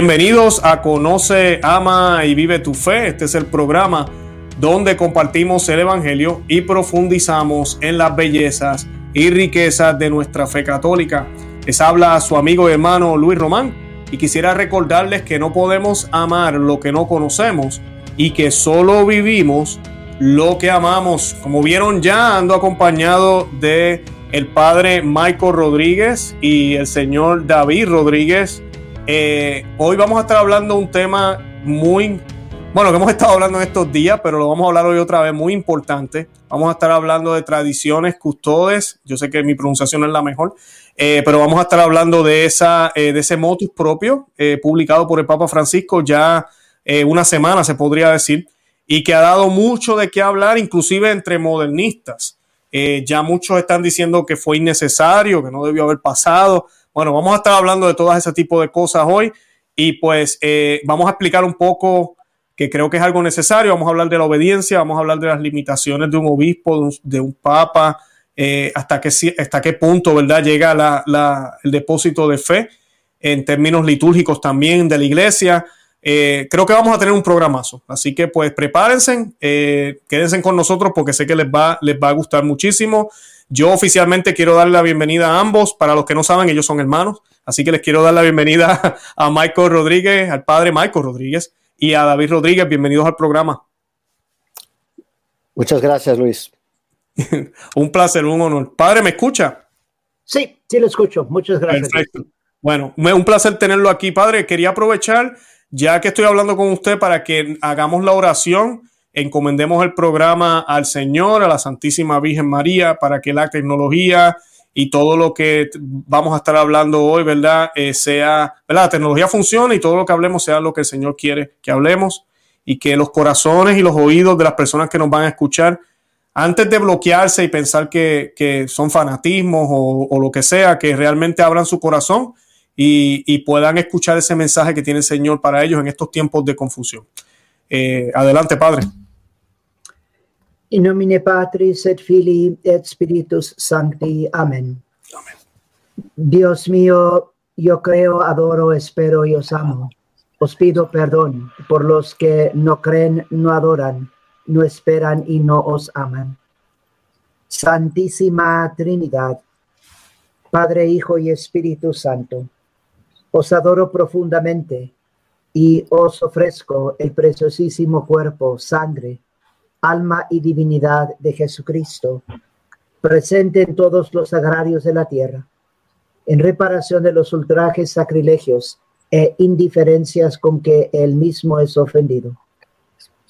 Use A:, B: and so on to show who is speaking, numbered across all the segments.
A: Bienvenidos a Conoce, Ama y Vive tu Fe. Este es el programa donde compartimos el Evangelio y profundizamos en las bellezas y riquezas de nuestra fe católica. Les habla su amigo y hermano Luis Román y quisiera recordarles que no podemos amar lo que no conocemos y que solo vivimos lo que amamos. Como vieron ya, ando acompañado de el padre Michael Rodríguez y el señor David Rodríguez eh, hoy vamos a estar hablando de un tema muy, bueno, que hemos estado hablando en estos días, pero lo vamos a hablar hoy otra vez, muy importante. Vamos a estar hablando de tradiciones custodes. Yo sé que mi pronunciación no es la mejor, eh, pero vamos a estar hablando de, esa, eh, de ese motus propio publicado por el Papa Francisco ya una semana, se podría decir, y que ha dado mucho de qué hablar, inclusive entre modernistas. ya muchos están diciendo que fue innecesario, que no debió haber pasado. Bueno, vamos a estar hablando de todas ese tipo de cosas hoy y pues eh, vamos a explicar un poco que creo que es algo necesario. Vamos a hablar de la obediencia, vamos a hablar de las limitaciones de un obispo, de un, papa, eh, hasta, qué, hasta qué punto, ¿verdad? Llega el depósito de fe en términos litúrgicos también de la iglesia. Eh, creo que vamos a tener un programazo, así que pues prepárense, quédense con nosotros porque sé que les va, les va a gustar muchísimo. Yo oficialmente quiero darle la bienvenida a ambos. Para los que no saben, ellos son hermanos. Así que les quiero dar la bienvenida a Michael Rodríguez, al padre Michael Rodríguez y a David Rodríguez. Bienvenidos al programa.
B: Muchas gracias, Luis.
A: un placer, un honor. Padre, ¿me escucha?
C: Sí, sí lo escucho. Muchas gracias.
A: Perfecto. Bueno, un placer tenerlo aquí, padre. Quería aprovechar, ya que estoy hablando con usted, para que hagamos la oración encomendemos el programa al Señor, a la Santísima Virgen María, para que la tecnología y todo lo que vamos a estar hablando hoy, ¿verdad? Eh, sea, ¿verdad? La tecnología funcione y todo lo que hablemos sea lo que el Señor quiere que hablemos y que los corazones y los oídos de las personas que nos van a escuchar, antes de bloquearse y pensar que, son fanatismos o, lo que sea, que realmente abran su corazón y, puedan escuchar ese mensaje que tiene el Señor para ellos en estos tiempos de confusión. Eh, adelante, Padre.
C: In nomine Patris et Filii et Spiritus Sancti. Amén. Dios mío, yo creo, adoro, espero y os amo. Os pido perdón por los que no creen, no adoran, no esperan y no os aman. Santísima Trinidad, Padre, Hijo y Espíritu Santo, os adoro profundamente y os ofrezco el preciosísimo cuerpo, sangre, alma y divinidad de Jesucristo, presente en todos los agrarios de la tierra, en reparación de los ultrajes, sacrilegios e indiferencias con que él mismo es ofendido,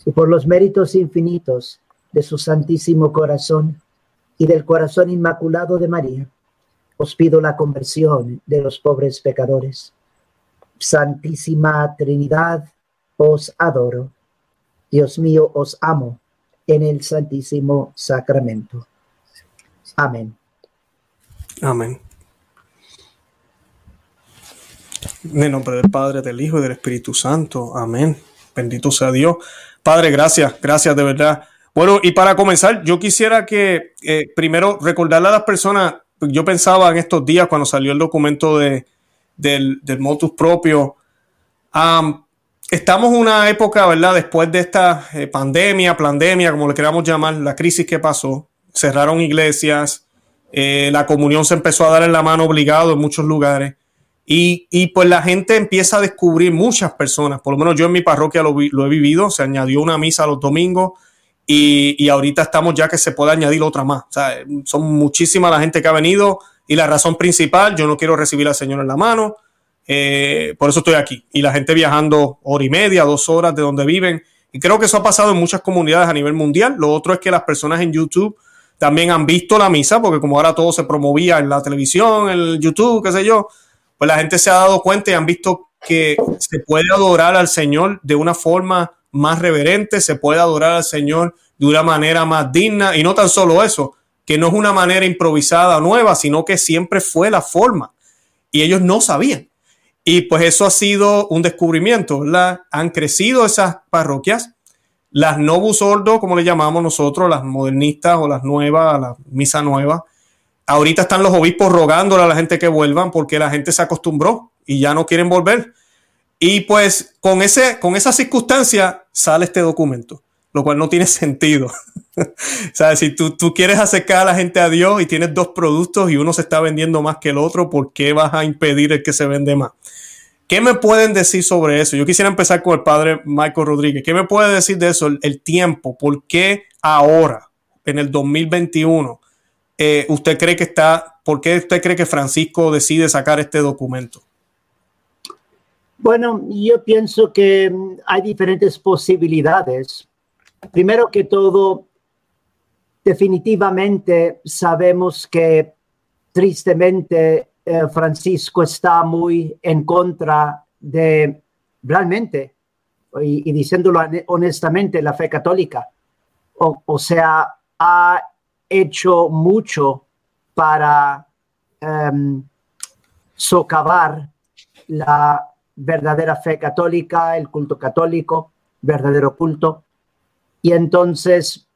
C: y por los méritos infinitos de su santísimo corazón y del corazón inmaculado de María, os pido la conversión de los pobres pecadores. Santísima Trinidad, os adoro. Dios mío, os amo en el Santísimo Sacramento. Amén.
A: Amén. En el nombre del Padre, del Hijo y del Espíritu Santo. Amén. Bendito sea Dios. Padre, gracias, gracias de verdad. Bueno, y para comenzar, yo quisiera que eh, primero recordarle a las personas, yo pensaba en estos días cuando salió el documento de, del, del motus propio, estamos en una época, ¿verdad? Después de esta eh, pandemia, pandemia, como le queramos llamar, la crisis que pasó, cerraron iglesias, eh, la comunión se empezó a dar en la mano obligado en muchos lugares. Y, y, pues la gente empieza a descubrir muchas personas, por lo menos yo en mi parroquia lo, lo he vivido, se añadió una misa los domingos y, y, ahorita estamos ya que se puede añadir otra más. O sea, son muchísimas la gente que ha venido y la razón principal, yo no quiero recibir al Señor en la mano, eh, por eso estoy aquí. Y la gente viajando hora y media, dos horas de donde viven. Y creo que eso ha pasado en muchas comunidades a nivel mundial. Lo otro es que las personas en YouTube también han visto la misa, porque como ahora todo se promovía en la televisión, en YouTube, qué sé yo, pues la gente se ha dado cuenta y han visto que se puede adorar al Señor de una forma más reverente, se puede adorar al Señor de una manera más digna. Y no tan solo eso, que no es una manera improvisada nueva, sino que siempre fue la forma. Y ellos no sabían. Y pues eso ha sido un descubrimiento, ¿verdad? Han crecido esas parroquias, las novus sordo, como le llamamos nosotros, las modernistas o las nuevas, la misa nueva. Ahorita están los obispos rogándole a la gente que vuelvan porque la gente se acostumbró y ya no quieren volver. Y pues con, ese, con esa circunstancia sale este documento, lo cual no tiene sentido. o sea, si tú, tú, quieres acercar a la gente a Dios y tienes dos productos y uno se está vendiendo más que el otro, ¿por qué vas a impedir el que se vende más? ¿Qué me pueden decir sobre eso? Yo quisiera empezar con el padre Michael Rodríguez. ¿Qué me puede decir de eso? El, tiempo. ¿Por qué ahora, en el 2021, eh, usted cree que está, por qué usted cree que Francisco decide sacar este documento?
C: Bueno, yo pienso que mm, hay diferentes posibilidades. Primero que todo, definitivamente sabemos que tristemente eh, Francisco está muy en contra de realmente, y, diciéndolo honestamente, la fe católica. O, sea, ha hecho mucho para em, socavar la verdadera fe católica, el culto católico, verdadero culto. Y entonces,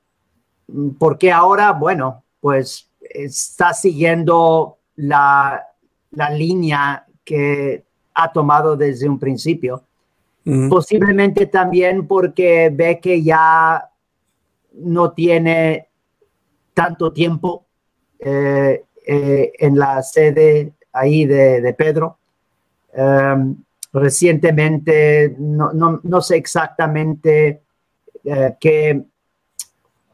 C: ¿por qué ahora? Bueno, pues está siguiendo la la línea que ha tomado desde un principio. Posiblemente también porque ve que ya no tiene tanto tiempo eh, eh, en la sede ahí de, Pedro. Em, recientemente, no, sé exactamente eh, qué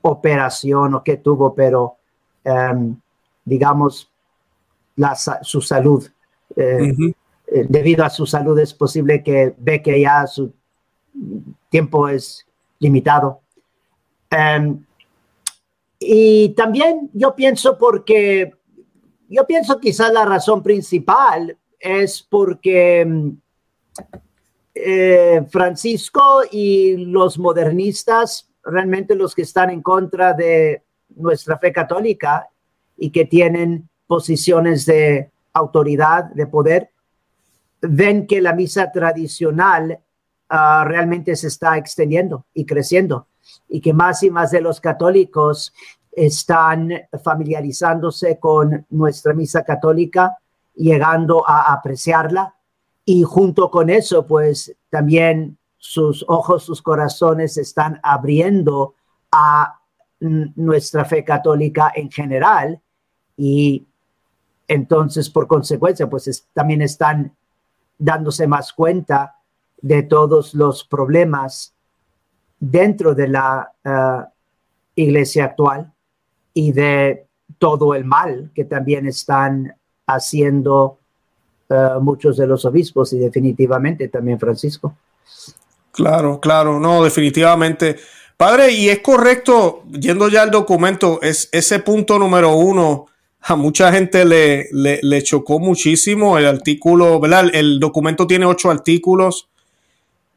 C: operación o qué tuvo, pero em, digamos, su salud. Eh, eh, debido a su salud es posible que ve que ya su tiempo es limitado. Em, y también yo pienso porque, yo pienso quizás la razón principal es porque em, eh, Francisco y los modernistas, realmente los que están en contra de nuestra fe católica y que tienen posiciones de autoridad, de poder, ven que la misa tradicional ah, realmente se está extendiendo y creciendo y que más y más de los católicos están familiarizándose con nuestra misa católica, llegando a apreciarla y junto con eso, pues también sus ojos, sus corazones están abriendo a nuestra fe católica en general y entonces, por consecuencia, pues también están dándose más cuenta de todos los problemas dentro de la eh, iglesia actual y de todo el mal que también están haciendo eh, muchos de los obispos y definitivamente también Francisco.
A: Claro, claro, no, definitivamente. Padre, y es correcto, yendo ya al documento, es ese punto número uno a mucha gente le, le, chocó muchísimo el artículo, ¿verdad? El, documento tiene ocho artículos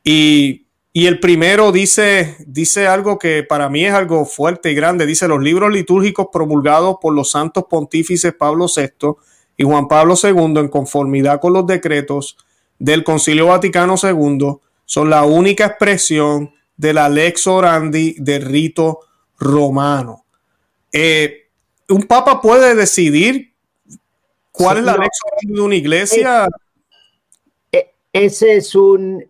A: y, el primero dice, dice algo que para mí es algo fuerte y grande. Dice los libros litúrgicos promulgados por los santos pontífices Pablo VI y Juan Pablo II en conformidad con los decretos del Concilio Vaticano II son la única expresión de la lex orandi del rito romano. Eh, un papa puede decidir cuál es la no, de una iglesia.
C: E, ese es un,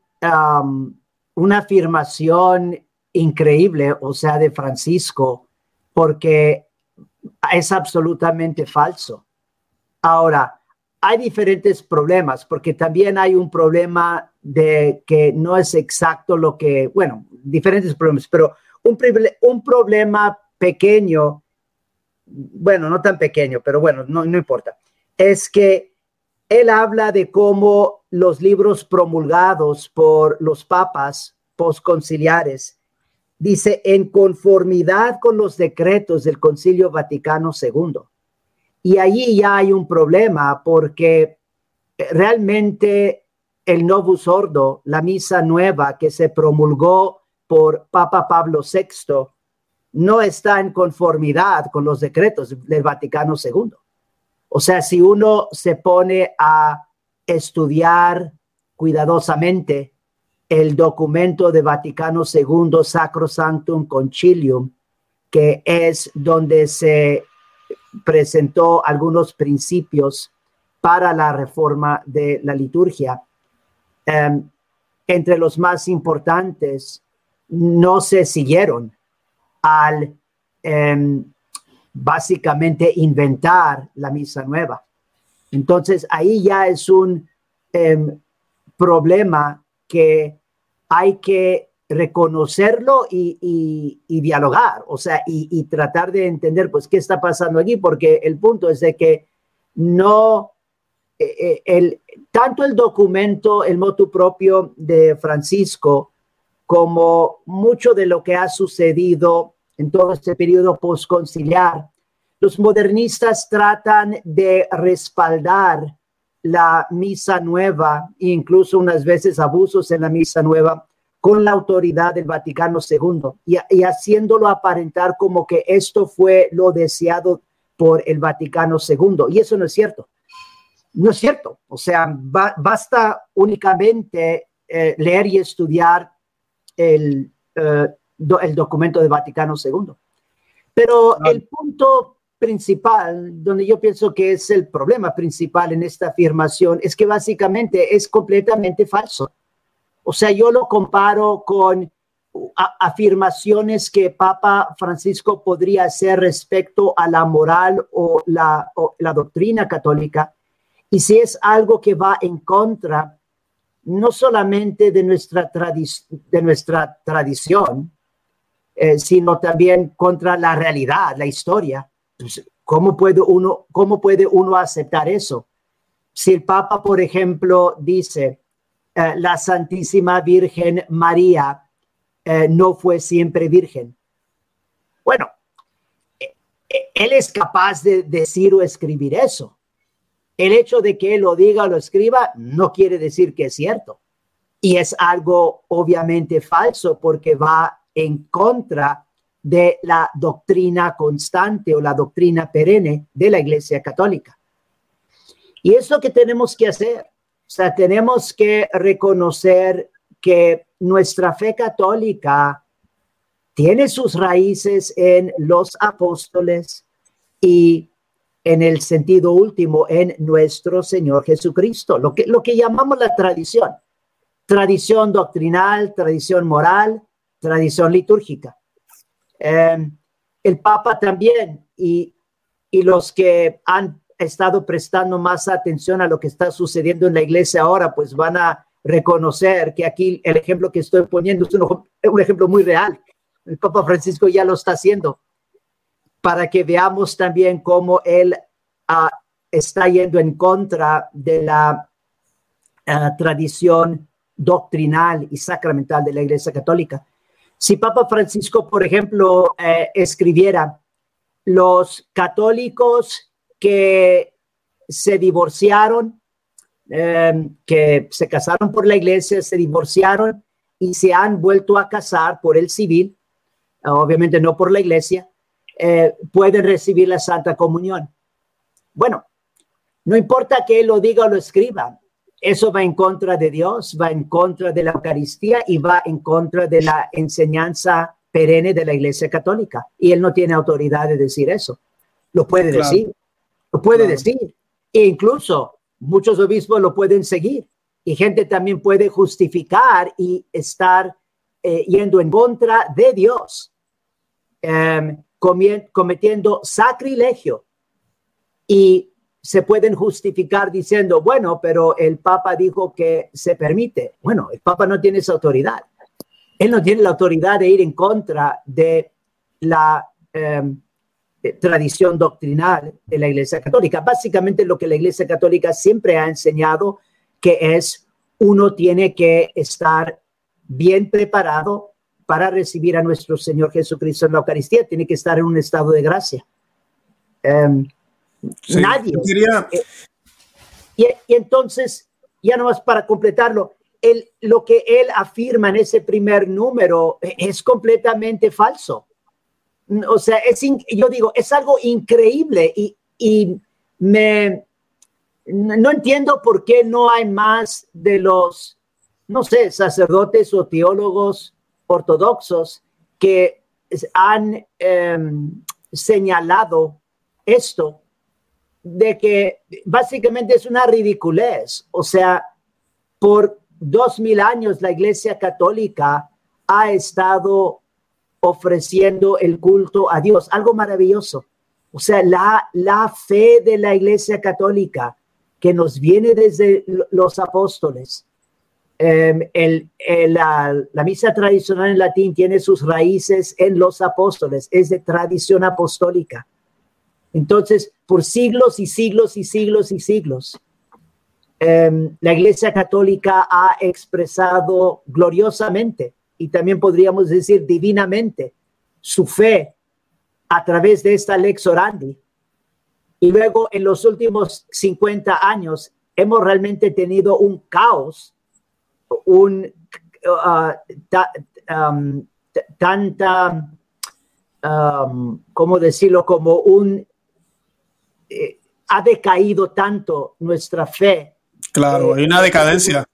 C: una afirmación increíble, o sea, de Francisco, porque es absolutamente falso. Ahora, hay diferentes problemas, porque también hay un problema de que no es exacto lo que, bueno, diferentes problemas, pero un, un problema pequeño bueno, no tan pequeño, pero bueno, no, no importa, es que él habla de cómo los libros promulgados por los papas posconciliares, dice, en conformidad con los decretos del Concilio Vaticano II. Y allí ya hay un problema porque realmente el Novus Ordo, la misa nueva que se promulgó por Papa Pablo VI, no está en conformidad con los decretos del Vaticano II. O sea, si uno se pone a estudiar cuidadosamente el documento de Vaticano II, Sacrosanctum Concilium, que es donde se presentó algunos principios para la reforma de la liturgia, em, entre los más importantes no se siguieron al em, básicamente inventar la misa nueva. Entonces ahí ya es un em, problema que hay que reconocerlo y, dialogar, o sea, y, tratar de entender, pues, qué está pasando aquí, porque el punto es de que no, eh, eh, el, tanto el documento, el motu propio de Francisco, como mucho de lo que ha sucedido en todo este periodo postconciliar, los modernistas tratan de respaldar la misa nueva, incluso unas veces abusos en la misa nueva, con la autoridad del Vaticano II y, haciéndolo aparentar como que esto fue lo deseado por el Vaticano II. Y eso no es cierto. No es cierto. O sea, basta únicamente eh, leer y estudiar el, eh, el documento del Vaticano II. Pero el punto principal, donde yo pienso que es el problema principal en esta afirmación, es que básicamente es completamente falso. O sea, yo lo comparo con afirmaciones que Papa Francisco podría hacer respecto a la moral o la, la doctrina católica. Y si es algo que va en contra no solamente de nuestra, de nuestra tradición, eh, sino también contra la realidad, la historia. Pues, ¿cómo, puede uno, ¿Cómo puede uno aceptar eso? Si el Papa, por ejemplo, dice, eh, la Santísima Virgen María eh, no fue siempre virgen. Bueno, él es capaz de decir o escribir eso. El hecho de que él lo diga o lo escriba no quiere decir que es cierto. Y es algo obviamente falso porque va en contra de la doctrina constante o la doctrina perenne de la Iglesia Católica. Y es lo que tenemos que hacer. O sea, tenemos que reconocer que nuestra fe católica tiene sus raíces en los apóstoles y en el sentido último en nuestro Señor Jesucristo, lo que, lo que llamamos la tradición, tradición doctrinal, tradición moral, tradición litúrgica. Em, el Papa también y, y los que han estado prestando más atención a lo que está sucediendo en la iglesia ahora, pues van a reconocer que aquí el ejemplo que estoy poniendo es un, un ejemplo muy real. El Papa Francisco ya lo está haciendo para que veamos también cómo él ah, está yendo en contra de la ah, tradición doctrinal y sacramental de la Iglesia Católica. Si Papa Francisco, por ejemplo, eh, escribiera, los católicos que se divorciaron, em, que se casaron por la iglesia, se divorciaron y se han vuelto a casar por el civil, obviamente no por la iglesia, eh, pueden recibir la Santa Comunión. Bueno, no importa que él lo diga o lo escriba, eso va en contra de Dios, va en contra de la Eucaristía y va en contra de la enseñanza perenne de la Iglesia Católica. Y él no tiene autoridad de decir eso. Lo puede decir, lo puede decir. E incluso muchos obispos lo pueden seguir y gente también puede justificar y estar eh, yendo en contra de Dios. Em, cometiendo sacrilegio y se pueden justificar diciendo, bueno, pero el Papa dijo que se permite. Bueno, el Papa no tiene esa autoridad. Él no tiene la autoridad de ir en contra de la em, tradición doctrinal de la Iglesia Católica. Básicamente lo que la Iglesia Católica siempre ha enseñado, que es uno tiene que estar bien preparado para recibir a nuestro Señor Jesucristo en la Eucaristía, tiene que estar en un estado de gracia. Em, nadie. Eh, y, entonces, ya nomás para completarlo, el, lo que él afirma en ese primer número es completamente falso. O sea, es yo digo, es algo increíble y, y me no entiendo por qué no hay más de los, no sé, sacerdotes o teólogos ortodoxos que han em, señalado esto de que básicamente es una ridiculez. O sea, por dos mil años la Iglesia Católica ha estado ofreciendo el culto a Dios, algo maravilloso. O sea, la, la fe de la Iglesia Católica que nos viene desde los apóstoles. Em, la, la, misa tradicional en latín tiene sus raíces en los apóstoles, es de tradición apostólica. Entonces, por siglos y siglos y siglos y siglos, em, la Iglesia Católica ha expresado gloriosamente y también podríamos decir divinamente su fe a través de esta lex orandi. Y luego en los últimos 50 años hemos realmente tenido un caos, un uh, um, tanta, um, ¿cómo decirlo? Como un, eh, ha decaído tanto nuestra fe.
A: Claro, hay una decadencia.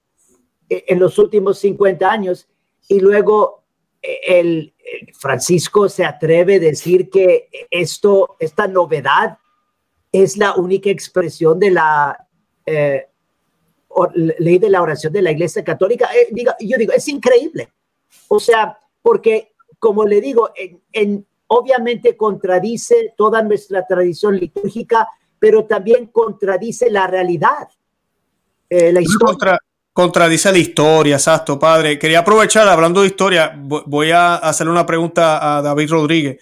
C: En los últimos 50 años. Y luego eh, el, Francisco se atreve a decir que esto, esta novedad es la única expresión de la eh, ley de la oración de la Iglesia Católica. Eh, yo digo, es increíble. O sea, porque como le digo, en, obviamente contradice toda nuestra tradición litúrgica, pero también contradice la realidad.
A: Eh, la historia contradice la historia, exacto, padre. Quería aprovechar, hablando de historia, voy a hacerle una pregunta a David Rodríguez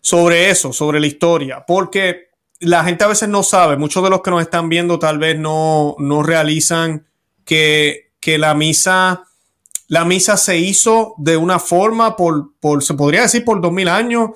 A: sobre eso, sobre la historia, porque la gente a veces no sabe, muchos de los que nos están viendo tal vez no, no realizan que, que la misa, la misa se hizo de una forma por, por, se podría decir por dos mil años,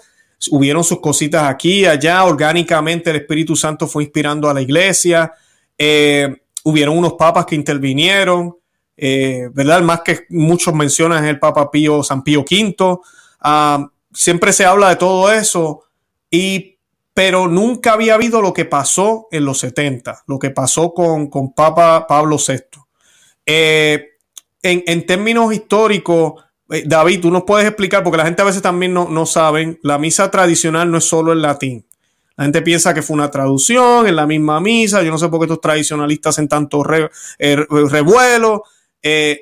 A: hubieron sus cositas aquí, allá, orgánicamente el Espíritu Santo fue inspirando a la iglesia. Eh, hubieron unos papas que intervinieron, eh, ¿verdad? más que muchos mencionan el Papa Pío, San Pío V. Ah, siempre se habla de todo eso, y, pero nunca había habido lo que pasó en los 70, lo que pasó con, con Papa Pablo VI. Eh, en, en, términos históricos, eh, David, tú nos puedes explicar, porque la gente a veces también no, no saben, la misa tradicional no es solo en latín. La gente piensa que fue una traducción en la misma misa. Yo no sé por qué estos tradicionalistas hacen tanto eh, revuelo.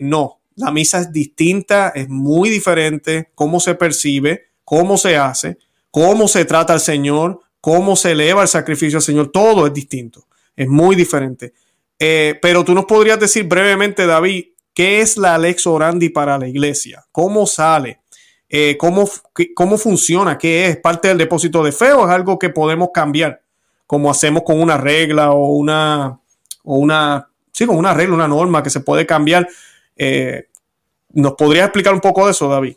A: No, la misa es distinta, es muy diferente. Cómo se percibe, cómo se hace, cómo se trata al Señor, cómo se eleva el sacrificio al Señor. Todo es distinto. Es muy diferente. Eh, pero tú nos podrías decir brevemente, David, ¿qué es la Lex Orandi para la iglesia? ¿Cómo sale? Eh, ¿cómo, ¿cómo funciona? ¿Qué es? ¿Parte del depósito de fe o es algo que podemos cambiar? Como hacemos con una regla o una, o una, sí, con una regla, una norma que se puede cambiar. Eh, ¿Nos podría explicar un poco de eso, David?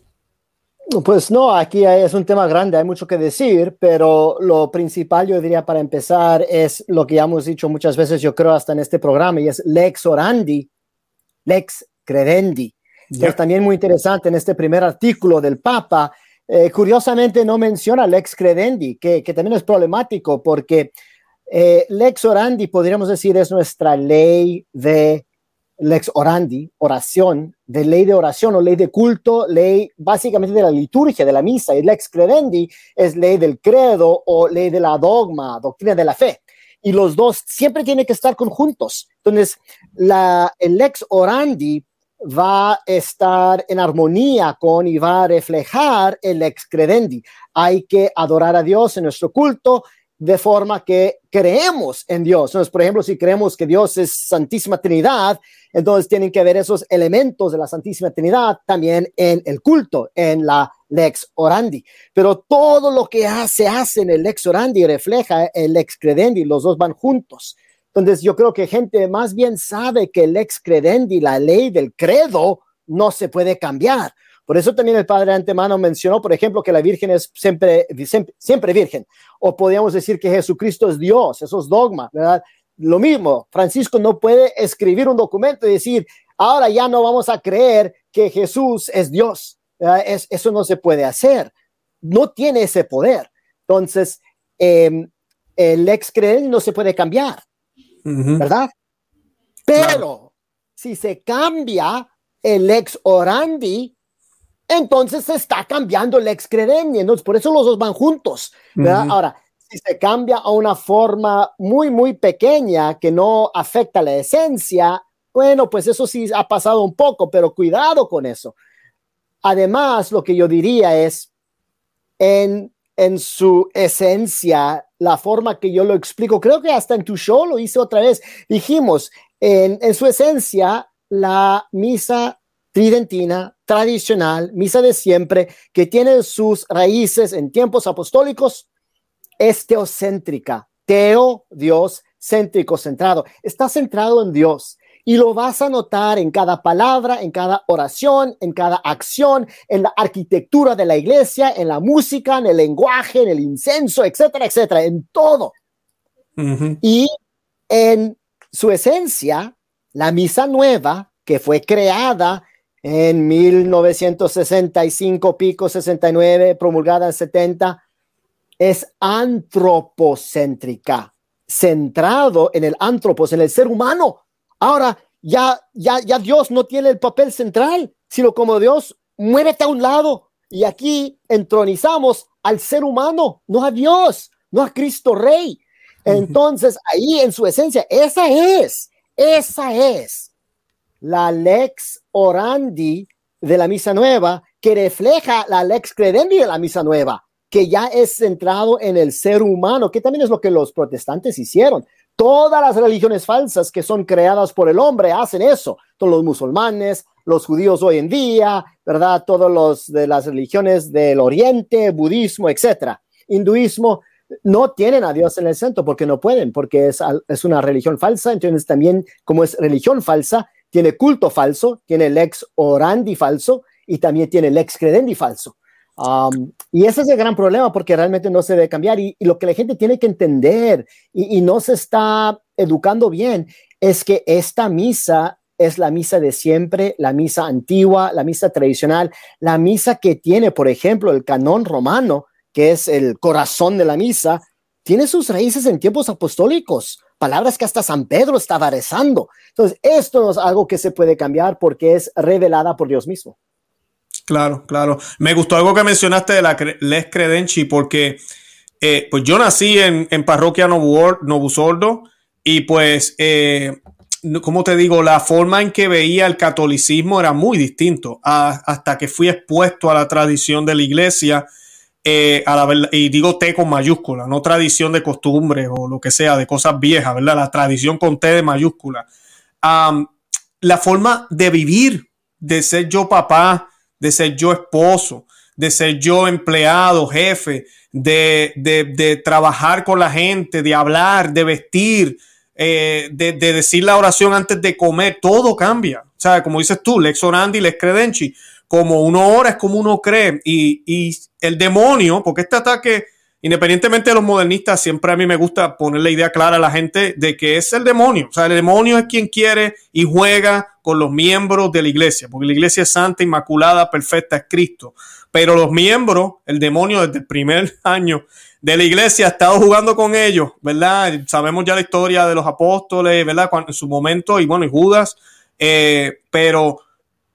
B: Pues no, aquí es un tema grande, hay mucho que decir, pero lo principal yo diría para empezar es lo que ya hemos dicho muchas veces, yo creo, hasta en este programa, y es lex orandi, lex credendi. Es también muy interesante en este primer artículo del Papa. Eh, curiosamente no menciona lex credendi, que, también es problemático porque eh, lex orandi, podríamos decir, es nuestra ley de lex orandi, oración, de ley de oración o ley de culto, ley básicamente de la liturgia, de la misa, y lex credendi es ley del credo o ley de la dogma, doctrina de la fe. Y los dos siempre tienen que estar conjuntos. Entonces, la, el lex orandi va a estar en armonía con y va a reflejar el ex credendi. Hay que adorar a Dios en nuestro culto de forma que creemos en Dios. Entonces, por ejemplo, si creemos que Dios es Santísima Trinidad, entonces tienen que ver esos elementos de la Santísima Trinidad también en el culto, en la lex orandi. Pero todo lo que se hace en el lex orandi refleja el ex credendi, los dos van juntos. Entonces, yo creo que gente más bien sabe que el ex credendi, la ley del credo, no se puede cambiar. Por eso también el padre antemano mencionó, por ejemplo, que la Virgen es siempre, siempre, virgen. O podríamos decir que Jesucristo es Dios, eso es dogma, ¿verdad? Lo mismo, Francisco no puede escribir un documento y decir, ahora ya no vamos a creer que Jesús es Dios. Es, eso no se puede hacer. No tiene ese poder. Entonces, em, el ex credendi no se puede cambiar. ¿verdad? Pero si se cambia el ex orandi, entonces se está cambiando el ex credendi. Entonces, por eso los dos van juntos. ¿verdad? Ahora, si se cambia a una forma muy, muy pequeña que no afecta la esencia, bueno, pues eso sí ha pasado un poco, pero cuidado con eso. Además, lo que yo diría es, en, en su esencia, la forma que yo lo explico, creo que hasta en tu show lo hice otra vez, dijimos, en, en su esencia, la misa tridentina tradicional, misa de siempre, que tiene sus raíces en tiempos apostólicos, es teocéntrica, teo, Dios, céntrico, centrado, está centrado en Dios. Y lo vas a notar en cada palabra, en cada oración, en cada acción, en la arquitectura de la iglesia, en la música, en el lenguaje, en el incenso, etcétera, etcétera, en todo. Y en su esencia, la misa nueva, que fue creada en 1965, pico 69, promulgada en 70, es antropocéntrica, centrado en el antropos, en el ser humano. Ahora, ya, ya, ya Dios no tiene el papel central, sino como Dios, muévete a un lado. Y aquí entronizamos al ser humano, no a Dios, no a Cristo Rey. Entonces, ahí en su esencia, esa es, esa es la lex orandi de la misa nueva que refleja la lex credendi de la misa nueva que ya es centrado en el ser humano, que también es lo que los protestantes hicieron. Todas las religiones falsas que son creadas por el hombre hacen eso. Todos los musulmanes, los judíos hoy en día, ¿verdad? Todos los de las religiones del Oriente, budismo, etcétera. Hinduismo no tienen a Dios en el centro porque no pueden, porque es, es una religión falsa. Entonces también como es religión falsa, tiene culto falso, tiene el ex orandi falso y también tiene el ex credendi falso. Um, y ese es el gran problema porque realmente no se debe cambiar y, lo que la gente tiene que entender y, no se está educando bien es que esta misa es la misa de siempre, la misa antigua, la misa tradicional, la misa que tiene, por ejemplo, el canón romano, que es el corazón de la misa, tiene sus raíces en tiempos apostólicos, palabras que hasta San Pedro estaba rezando. Entonces, esto es algo que se puede cambiar porque es revelada por Dios mismo.
A: Claro, claro. Me gustó algo que mencionaste de la Les Credenci, porque eh, pues yo nací en, parroquia Novu, Sordo y pues, eh, como te digo, la forma en que veía el catolicismo era muy distinto hasta que fui expuesto a la tradición de la iglesia. Eh, a la, y digo T con mayúscula, no tradición de costumbres o lo que sea, de cosas viejas, ¿verdad? La tradición con T de mayúscula. la forma de vivir, de ser yo papá, de ser yo esposo, de ser yo empleado, jefe, de, trabajar con la gente, de hablar, de vestir, eh, de, decir la oración antes de comer, todo cambia. O sea, como dices tú, lex orandi, lex credenci, como uno ora es como uno cree. Y, el demonio, porque este ataque independientemente de los modernistas, siempre a mí me gusta poner la idea clara a la gente de que es el demonio. O sea, el demonio es quien quiere y juega con los miembros de la iglesia, porque la iglesia es santa, inmaculada, perfecta, es Cristo. Pero los miembros, el demonio desde el primer año de la iglesia ha estado jugando con ellos, ¿verdad? Sabemos ya la historia de los apóstoles, ¿verdad? En su momento, y bueno, y Judas, eh, pero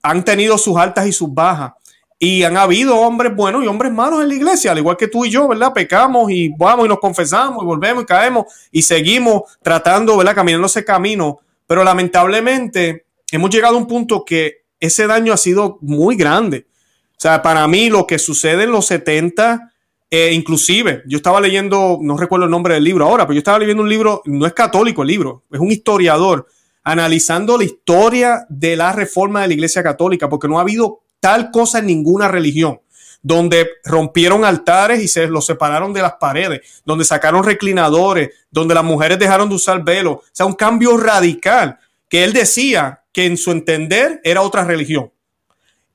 A: han tenido sus altas y sus bajas. Y han habido hombres buenos y hombres malos en la iglesia, al igual que tú y yo, ¿verdad? Pecamos y vamos y nos confesamos y volvemos y caemos y seguimos tratando, ¿verdad? Caminando ese camino. Pero lamentablemente hemos llegado a un punto que ese daño ha sido muy grande. O sea, para mí lo que sucede en los 70, eh, inclusive, yo estaba leyendo, no recuerdo el nombre del libro ahora, pero yo estaba leyendo un libro, no es católico el libro, es un historiador, analizando la historia de la reforma de la Iglesia Católica, porque no ha habido tal cosa en ninguna religión, donde rompieron altares y se los separaron de las paredes, donde sacaron reclinadores, donde las mujeres dejaron de usar velo. O sea, un cambio radical que él decía que en su entender era otra religión.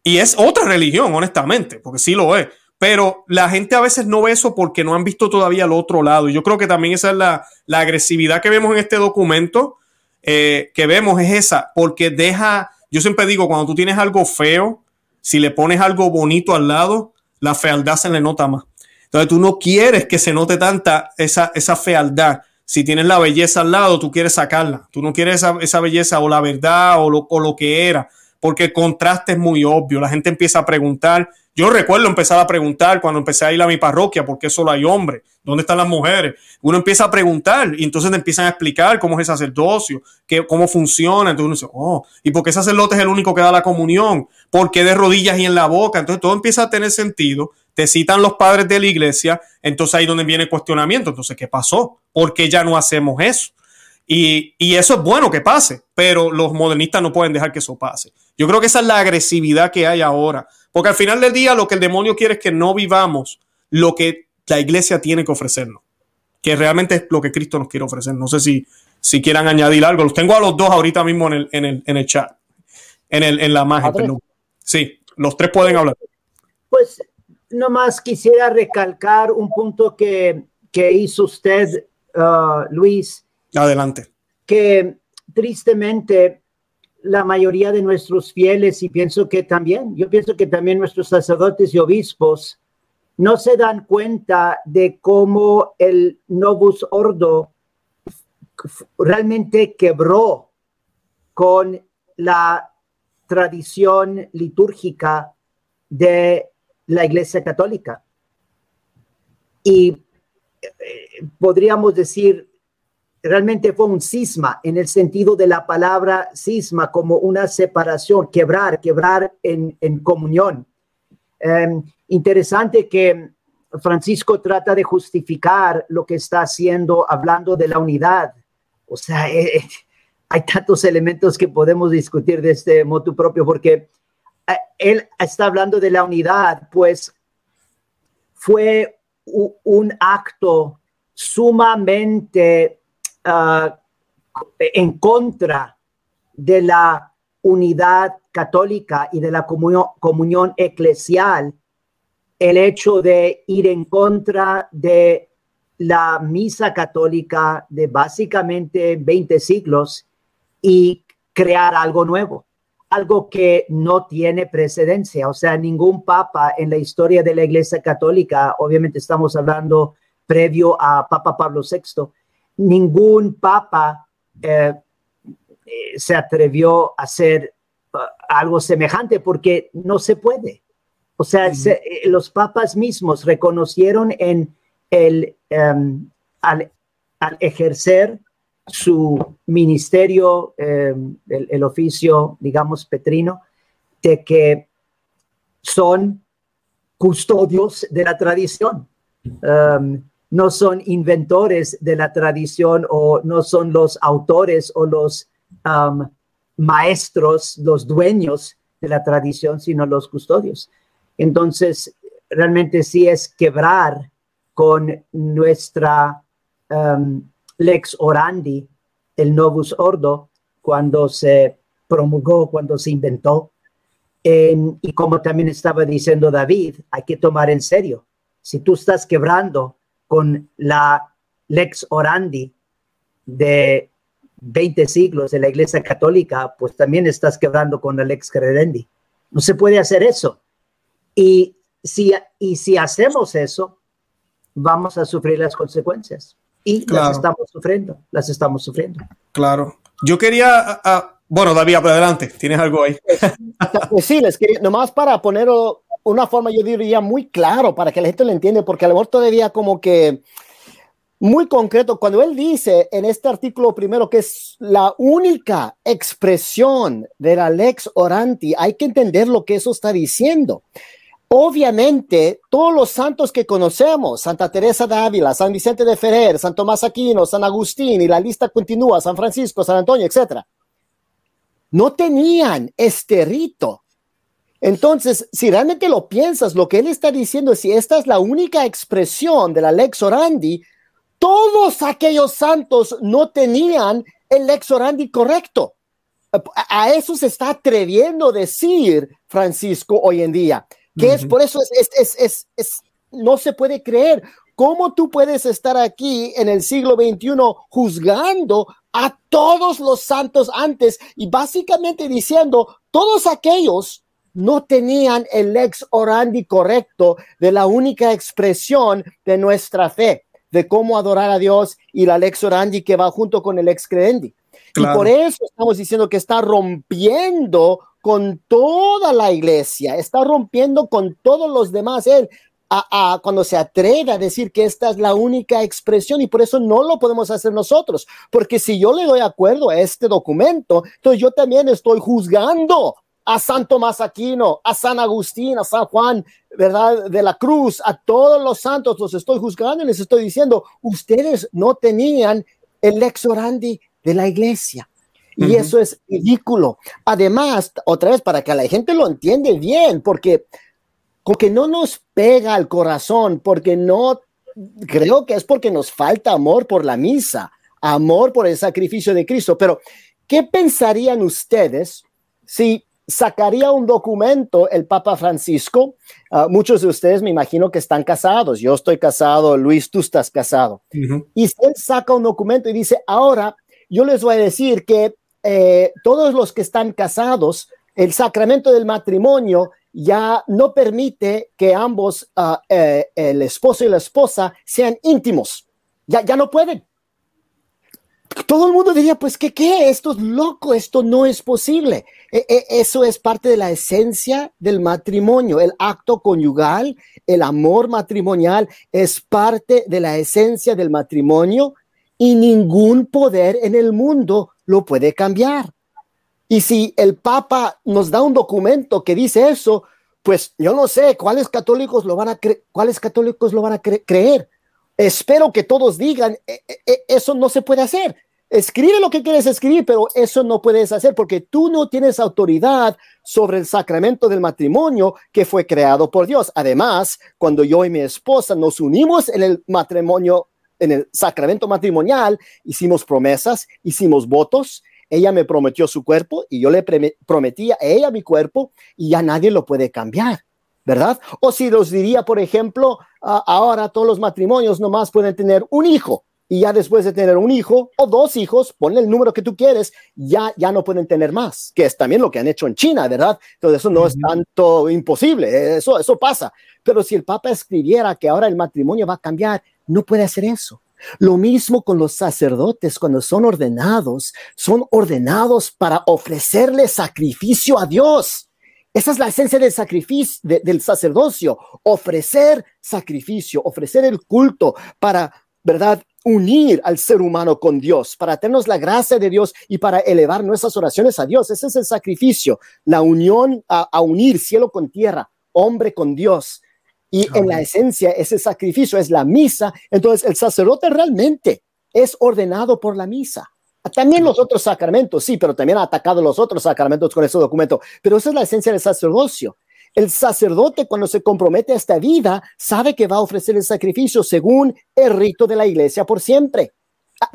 A: Y es otra religión, honestamente, porque sí lo es. Pero la gente a veces no ve eso porque no han visto todavía el otro lado. Y yo creo que también esa es la, agresividad que vemos en este documento, eh, que vemos es esa, porque deja, yo siempre digo, cuando tú tienes algo feo, si le pones algo bonito al lado, la fealdad se le nota más. Entonces tú no quieres que se note tanta esa, esa fealdad. Si tienes la belleza al lado, tú quieres sacarla. Tú no quieres esa, belleza o la verdad o lo, o lo que era. Porque el contraste es muy obvio. La gente empieza a preguntar. Yo recuerdo empezar a preguntar cuando empecé a ir a mi parroquia, ¿por qué solo hay hombres? ¿Dónde están las mujeres? Uno empieza a preguntar y entonces te empiezan a explicar cómo es el sacerdocio, qué, cómo funciona. Entonces uno dice, oh, ¿y por qué sacerdote es el único que da la comunión? ¿Por qué de rodillas y en la boca? Entonces todo empieza a tener sentido. Te citan los padres de la iglesia, entonces ahí donde viene el cuestionamiento. Entonces, ¿qué pasó? ¿Por qué ya no hacemos eso? Y, y, eso es bueno que pase, pero los modernistas no pueden dejar que eso pase. Yo creo que esa es la agresividad que hay ahora, porque al final del día lo que el demonio quiere es que no vivamos lo que la iglesia tiene que ofrecernos, que realmente es lo que Cristo nos quiere ofrecer. No sé si, si quieran añadir algo. Los tengo a los dos ahorita mismo en el, en el, en el chat, en, el, en la imagen. Sí, los tres pueden hablar.
C: Pues nomás quisiera recalcar un punto que, que hizo usted, uh, Luis
A: Adelante.
C: Que tristemente la mayoría de nuestros fieles, y pienso que también, yo pienso que también nuestros sacerdotes y obispos, no se dan cuenta de cómo el Novus Ordo realmente quebró con la tradición litúrgica de la Iglesia Católica. Y eh, podríamos decir, realmente fue un cisma en el sentido de la palabra cisma como una separación, quebrar, quebrar en, comunión. Em, interesante que Francisco trata de justificar lo que está haciendo hablando de la unidad. O sea, eh, eh, hay tantos elementos que podemos discutir de este modo propio porque eh, él está hablando de la unidad, pues fue un acto sumamente Ah, en contra de la unidad católica y de la comunión, comunión eclesial, el hecho de ir en contra de la misa católica de básicamente 20 siglos y crear algo nuevo, algo que no tiene precedencia. O sea, ningún papa en la historia de la Iglesia Católica, obviamente estamos hablando previo a Papa Pablo VI, ningún papa eh, eh, se atrevió a hacer uh, algo semejante porque no se puede. O sea, eh, los papas mismos reconocieron en el, em, al, ejercer su ministerio, em, el, oficio, digamos, petrino, de que son custodios de la tradición. Em, no son inventores de la tradición o no son los autores o los um, maestros, los dueños de la tradición, sino los custodios. Entonces, realmente sí es quebrar con nuestra um, lex orandi, el novus ordo, cuando se promulgó, cuando se inventó. y como también estaba diciendo David, hay que tomar en serio. Si tú estás quebrando con la lex orandi de 20 siglos de la Iglesia Católica, pues también estás quebrando con la lex credendi. No se puede hacer eso. Y si, y si hacemos eso, vamos a sufrir las consecuencias. Y las estamos sufriendo, las estamos sufriendo.
A: Claro. Yo quería, ah, bueno, David, adelante, tienes algo ahí.
B: Pues sí, les quería, nomás para ponerlo una forma, yo diría, muy claro para que la gente lo entienda, porque a lo mejor todavía como que muy concreto, cuando él dice en este artículo primero que es la única expresión de la lex oranti, hay que entender lo que eso está diciendo. Obviamente, todos los santos que conocemos, Santa Teresa de Ávila, San Vicente de Ferrer, San Tomás Aquino, San Agustín, y la lista continúa, San Francisco, San Antonio, etcétera, no tenían este rito entonces, si realmente lo piensas, lo que él está diciendo es si esta es la única expresión de la lex orandi, todos aquellos santos no tenían el lex orandi correcto. A eso se está atreviendo a decir Francisco hoy en día, que es por eso es, es, es, no se puede creer. ¿Cómo tú puedes estar aquí en el siglo XXI juzgando a todos los santos antes y básicamente diciendo todos aquellos no tenían el lex orandi correcto de la única expresión de nuestra fe, de cómo adorar a Dios y la lex orandi que va junto con el ex credendi. Y por eso estamos diciendo que está rompiendo con toda la iglesia, está rompiendo con todos los demás. Él, a, cuando se atreve a decir que esta es la única expresión y por eso no lo podemos hacer nosotros, porque si yo le doy acuerdo a este documento, entonces yo también estoy juzgando a San Tomás Aquino, a San Agustín, a San Juan, ¿verdad? De la Cruz, a todos los santos los estoy juzgando y les estoy diciendo, ustedes no tenían el lex orandi de la iglesia. Y eso es ridículo. Además, otra vez, para que la gente lo entiende bien, porque que no nos pega al corazón, porque no, creo que es porque nos falta amor por la misa, amor por el sacrificio de Cristo. Pero, ¿qué pensarían ustedes si sacaría un documento el Papa Francisco. Ah, muchos de ustedes me imagino que están casados. Yo estoy casado, Luis, tú estás casado. Y si él saca un documento y dice, ahora yo les voy a decir que eh, todos los que están casados, el sacramento del matrimonio ya no permite que ambos, ah, eh, el esposo y la esposa, sean íntimos. Ya, ya no pueden todo el mundo diría, pues, ¿qué qué? Esto es loco, esto no es posible. E, e, eso es parte de la esencia del matrimonio, el acto conyugal, el amor matrimonial es parte de la esencia del matrimonio y ningún poder en el mundo lo puede cambiar. Y si el Papa nos da un documento que dice eso, pues yo no sé cuáles católicos lo van a, cuáles católicos lo van a creer espero que todos digan, e, eso no se puede hacer. Escribe lo que quieres escribir, pero eso no puedes hacer porque tú no tienes autoridad sobre el sacramento del matrimonio que fue creado por Dios. Además, cuando yo y mi esposa nos unimos en el matrimonio, en el sacramento matrimonial, hicimos promesas, hicimos votos. Ella me prometió su cuerpo y yo le prometí a ella mi cuerpo y ya nadie lo puede cambiar. ¿verdad? O si los diría, por ejemplo, ahora todos los matrimonios nomás pueden tener un hijo y ya después de tener un hijo o dos hijos, ponle el número que tú quieres, ya, ya no pueden tener más, que es también lo que han hecho en China, ¿verdad? Entonces eso no es tanto imposible, eso, eso pasa. Pero si el Papa escribiera que ahora el matrimonio va a cambiar, no puede hacer eso. Lo mismo con los sacerdotes cuando son ordenados, son ordenados para ofrecerle sacrificio a Dios. Esa es la esencia del sacrificio, del sacerdocio, ofrecer sacrificio, ofrecer el culto para, ¿verdad? Unir al ser humano con Dios, para tenernos la gracia de Dios y para elevar nuestras oraciones a Dios. Ese es el sacrificio, la unión a, unir cielo con tierra, hombre con Dios. Y en la esencia, ese sacrificio es la misa. Entonces, el sacerdote realmente es ordenado por la misa. También los otros sacramentos, sí, pero también ha atacado los otros sacramentos con ese documento. Pero esa es la esencia del sacerdocio. El sacerdote cuando se compromete a esta vida sabe que va a ofrecer el sacrificio según el rito de la iglesia por siempre.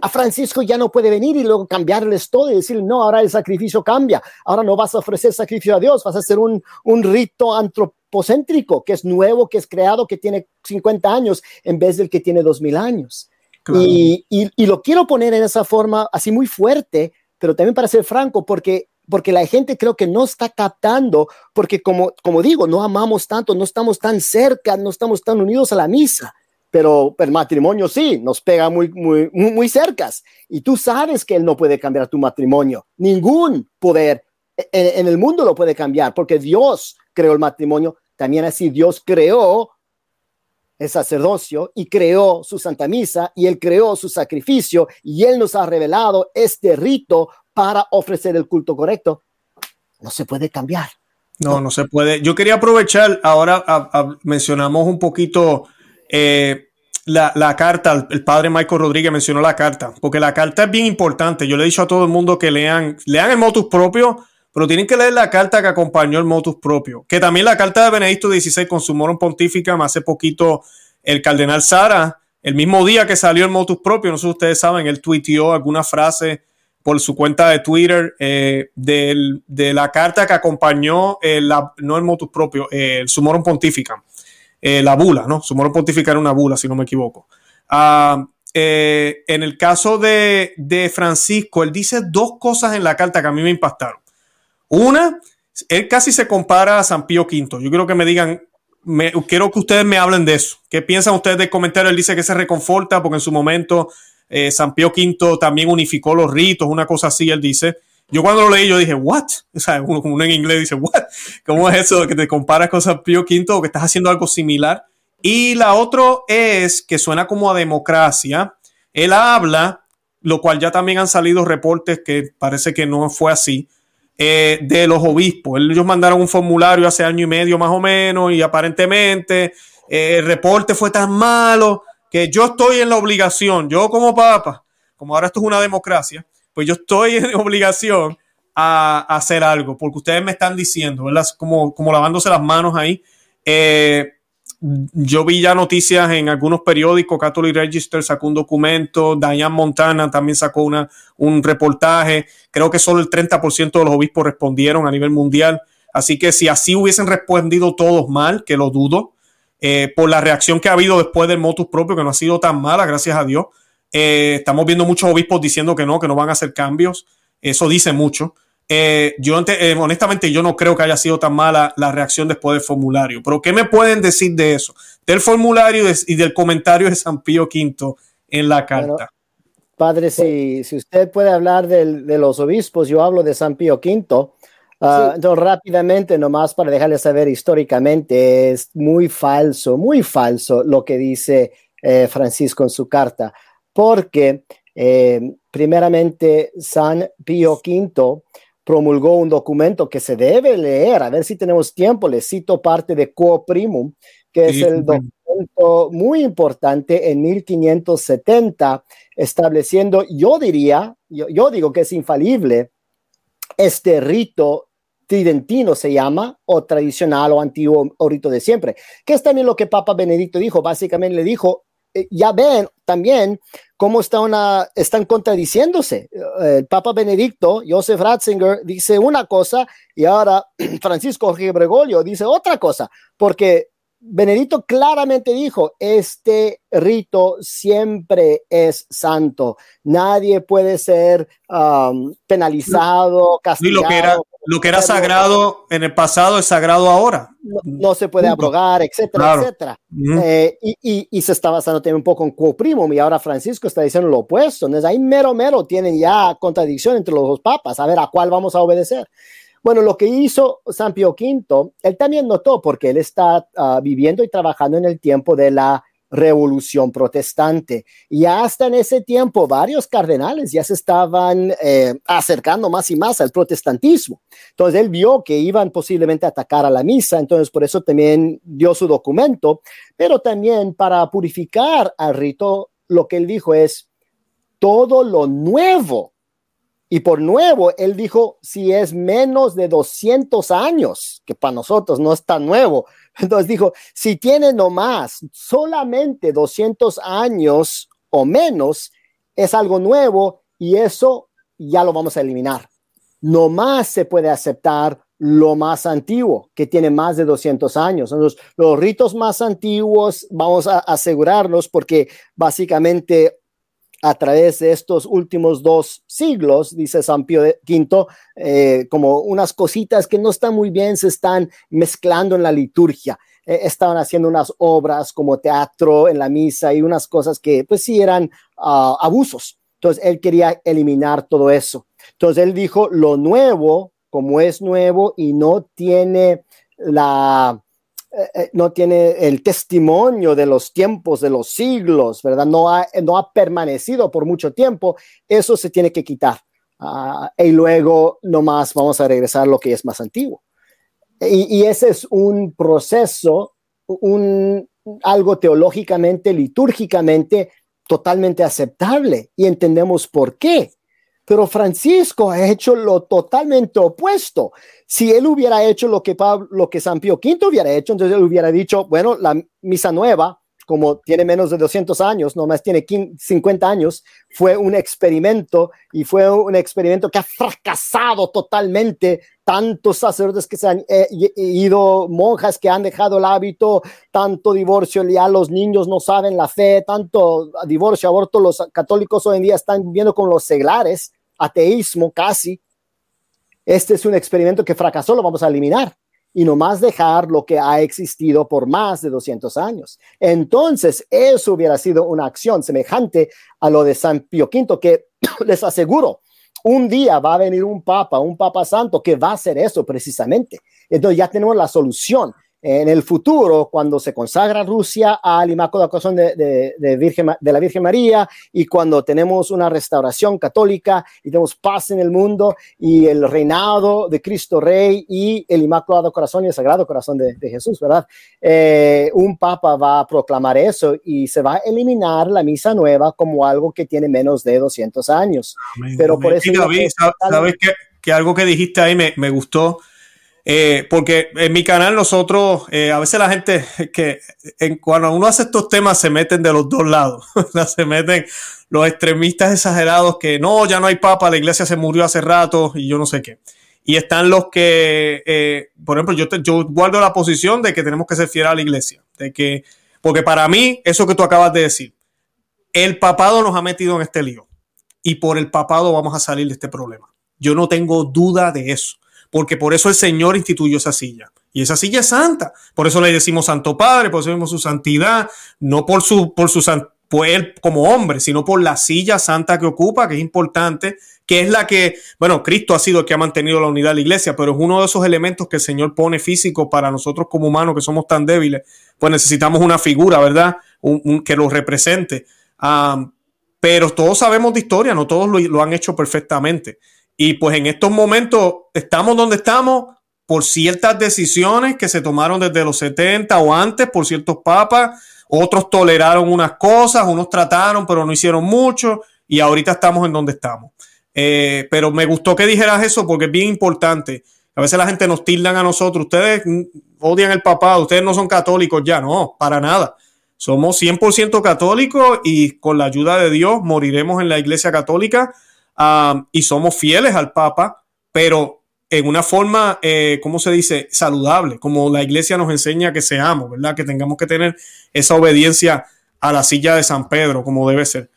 B: A Francisco ya no puede venir y luego cambiarles todo y decir, no, ahora el sacrificio cambia, ahora no vas a ofrecer sacrificio a Dios, vas a hacer un, un rito antropocéntrico, que es nuevo, que es creado, que tiene 50 años en vez del que tiene 2000 años. Y, y, lo quiero poner en esa forma así muy fuerte, pero también para ser franco, porque, porque la gente creo que no está captando, porque como, como digo, no amamos tanto, no estamos tan cerca, no estamos tan unidos a la misa, pero el matrimonio sí, nos pega muy, muy, muy, muy cercas. Y tú sabes que él no puede cambiar tu matrimonio, ningún poder en, en el mundo lo puede cambiar, porque Dios creó el matrimonio, también así Dios creó el sacerdocio y creó su Santa Misa y él creó su sacrificio y él nos ha revelado este rito para ofrecer el culto correcto. No se puede cambiar.
A: No, no se puede. Yo quería aprovechar, ahora mencionamos un poquito eh, la, la, carta, el padre Michael Rodríguez mencionó la carta, porque la carta es bien importante. Yo le he dicho a todo el mundo que lean, lean el motus propio, pero tienen que leer la carta que acompañó el motus propio, que también la carta de Benedicto XVI con su morum pontífica, hace poquito el cardenal Sara, el mismo día que salió el motus propio, no sé si ustedes saben, él tuiteó alguna frase por su cuenta de Twitter eh, de la carta que acompañó, no el motus propio, el sumorum pontífica, eh, la bula, ¿no? Sumorum pontífica era una bula, si no me equivoco. Ah, eh, en el caso de, de Francisco, él dice dos cosas en la carta que a mí me impactaron. Una, él casi se compara a San Pío V. Yo quiero que me digan, quiero que ustedes me hablen de eso. ¿Qué piensan ustedes del comentario? Él dice que se reconforta porque en su momento eh, San Pío V también unificó los ritos, una cosa así, él dice. Yo cuando lo leí, yo dije, ¿what? O sea, uno, uno en inglés dice, ¿what? ¿Cómo es eso que te comparas con San Pío V o que estás haciendo algo similar? Y la otra es que suena como a democracia. Él habla, lo cual ya también han salido reportes que parece que no fue así, eh, de los obispos. Ellos mandaron un formulario hace año y medio más o menos y aparentemente eh, el reporte fue tan malo que yo estoy en la obligación, yo como papa, como ahora esto es una democracia, pues yo estoy en obligación a, hacer algo, porque ustedes me están diciendo, ¿verdad? Como, como lavándose las manos ahí. Eh, yo vi ya noticias en algunos periódicos, Catholic Register sacó un documento, Diane Montana también sacó una, un reportaje, creo que solo el 30% de los obispos respondieron a nivel mundial, así que si así hubiesen respondido todos mal, que lo dudo, eh, por la reacción que ha habido después del motus propio, que no ha sido tan mala, gracias a Dios, eh, estamos viendo muchos obispos diciendo que no, que no van a hacer cambios, eso dice mucho. Eh, yo honestamente yo no creo que haya sido tan mala la reacción después del formulario. Pero ¿qué me pueden decir de eso? Del formulario y del comentario de San Pío V en la carta.
B: padre, si, si usted puede hablar de los obispos, yo hablo de San Pío V. Ah, entonces, rápidamente, nomás para dejarle saber históricamente, es muy falso, muy falso lo que dice eh, Francisco en su carta, porque primeramente San Pío V promulgó un documento que se debe leer, a ver si tenemos tiempo, le cito parte de Quo Primum, que es el documento muy importante en 1570, estableciendo, yo diría, yo, digo que es infalible, este rito tridentino se llama, o tradicional o antiguo o de siempre, que es también lo que Papa Benedicto dijo, básicamente le dijo, eh, ya ven también cómo está están contradiciéndose. El Papa Benedicto, Joseph Ratzinger, dice una cosa y ahora Francisco Jorge Bregolio dice otra cosa, porque Benedicto claramente dijo, este rito siempre es santo, nadie puede ser um, penalizado, castigado.
A: lo que era, lo que era sagrado en el pasado es sagrado ahora.
B: No, se puede abrogar, etcétera, etcétera. Eh, y, y, se está basando también un poco en quo primum y ahora Francisco está diciendo lo opuesto. Entonces ahí mero, mero tienen ya contradicción entre los dos papas. A ver, ¿a cuál vamos a obedecer? Bueno, lo que hizo San Pío V, él también notó, porque él está ah, viviendo y trabajando en el tiempo de la revolución protestante. Y hasta en ese tiempo varios cardenales ya se estaban eh, acercando más y más al protestantismo. Entonces él vio que iban posiblemente a atacar a la misa, entonces por eso también dio su documento, pero también para purificar al rito, lo que él dijo es todo lo nuevo y por nuevo, él dijo, si es menos de 200 años, que para nosotros no es tan nuevo. Entonces dijo, si tiene nomás solamente 200 años o menos, es algo nuevo y eso ya lo vamos a eliminar. No más se puede aceptar lo más antiguo, que tiene más de 200 años. Entonces, los ritos más antiguos vamos a asegurarlos porque básicamente a través de estos últimos dos siglos, dice San Pío V, eh, como unas cositas que no están muy bien, se están mezclando en la liturgia. Eh, estaban haciendo unas obras como teatro en la misa y unas cosas que pues sí eran ah, abusos. Entonces él quería eliminar todo eso. Entonces él dijo, lo nuevo, como es nuevo y no tiene la, eh, eh, no tiene el testimonio de los tiempos, de los siglos, ¿verdad? No ha, no ha permanecido por mucho tiempo, eso se tiene que quitar. Ah, y luego nomás vamos a regresar a lo que es más antiguo. Y, ese es un proceso, un, algo teológicamente, litúrgicamente totalmente aceptable y entendemos por qué. Pero Francisco ha hecho lo totalmente opuesto. Si él hubiera hecho lo que, Pablo, lo que San Pío V hubiera hecho, entonces él hubiera dicho, bueno, la misa nueva, como tiene menos de 200 años, nomás tiene 50 años, fue un experimento y fue un experimento que ha fracasado totalmente. Tantos sacerdotes que se han eh, ido, monjas que han dejado el hábito, tanto divorcio, ya los niños no saben la fe, tanto divorcio, aborto, los católicos hoy en día están viviendo con los seglares ateísmo casi. Este es un experimento que fracasó, lo vamos a eliminar. y no más dejar lo que ha existido por más de 200 años. Entonces, eso hubiera sido una acción semejante a lo de San Pío V, que les aseguro, un día va a venir un papa, un papa santo que va a hacer eso precisamente. Entonces ya tenemos la solución en el futuro, cuando se consagra Rusia al Corazón de, de, Virgen, de la Virgen María y cuando tenemos una restauración católica y tenemos paz en el mundo y el reinado de Cristo Rey y el Inmaculado Corazón y el Sagrado Corazón de, Jesús, ¿verdad? Eh, un papa va a proclamar eso y se va a eliminar la misa nueva como algo que tiene menos de 200 años. Pero por eso...
A: ¿sabes que, algo que dijiste ahí me, me gustó? Eh, porque en mi canal nosotros, eh, a veces la gente que cuando uno hace estos temas se meten de los dos lados, se meten los extremistas exagerados que no, ya no hay papa, la iglesia se murió hace rato y yo no sé qué. Y están los que, eh, por ejemplo, yo, yo guardo la posición de que tenemos que ser fieles a la iglesia, de que, porque para mí, eso que tú acabas de decir, el papado nos ha metido en este lío y por el papado vamos a salir de este problema. Yo no tengo duda de eso porque por eso el Señor instituyó esa silla. Y esa silla es santa. Por eso le decimos Santo Padre, por eso decimos su santidad, no por su, por su como hombre, sino por la silla santa que ocupa, que es importante, que es la que, bueno, Cristo ha sido el que ha mantenido la unidad de la iglesia, pero es uno de esos elementos que el Señor pone físico para nosotros como humanos que somos tan débiles, pues necesitamos una figura, ¿verdad? Un, que lo represente. Ah, pero todos sabemos de historia, no todos lo han hecho perfectamente. Y pues en estos momentos estamos donde estamos por ciertas decisiones que se tomaron desde los 70 o antes por ciertos papas. Otros toleraron unas cosas, unos trataron, pero no hicieron mucho. Y ahorita estamos en donde estamos. Eh, pero me gustó que dijeras eso porque es bien importante. A veces la gente nos tildan a nosotros. Ustedes odian el papá, ustedes no son católicos ya. No, para nada. Somos 100% católicos y con la ayuda de Dios moriremos en la iglesia católica y somos fieles al Papa, pero en una forma, eh, ¿cómo se dice? Saludable, como la iglesia nos enseña que seamos, ¿verdad? Que tengamos que tener esa obediencia a la silla de San Pedro, como debe ser.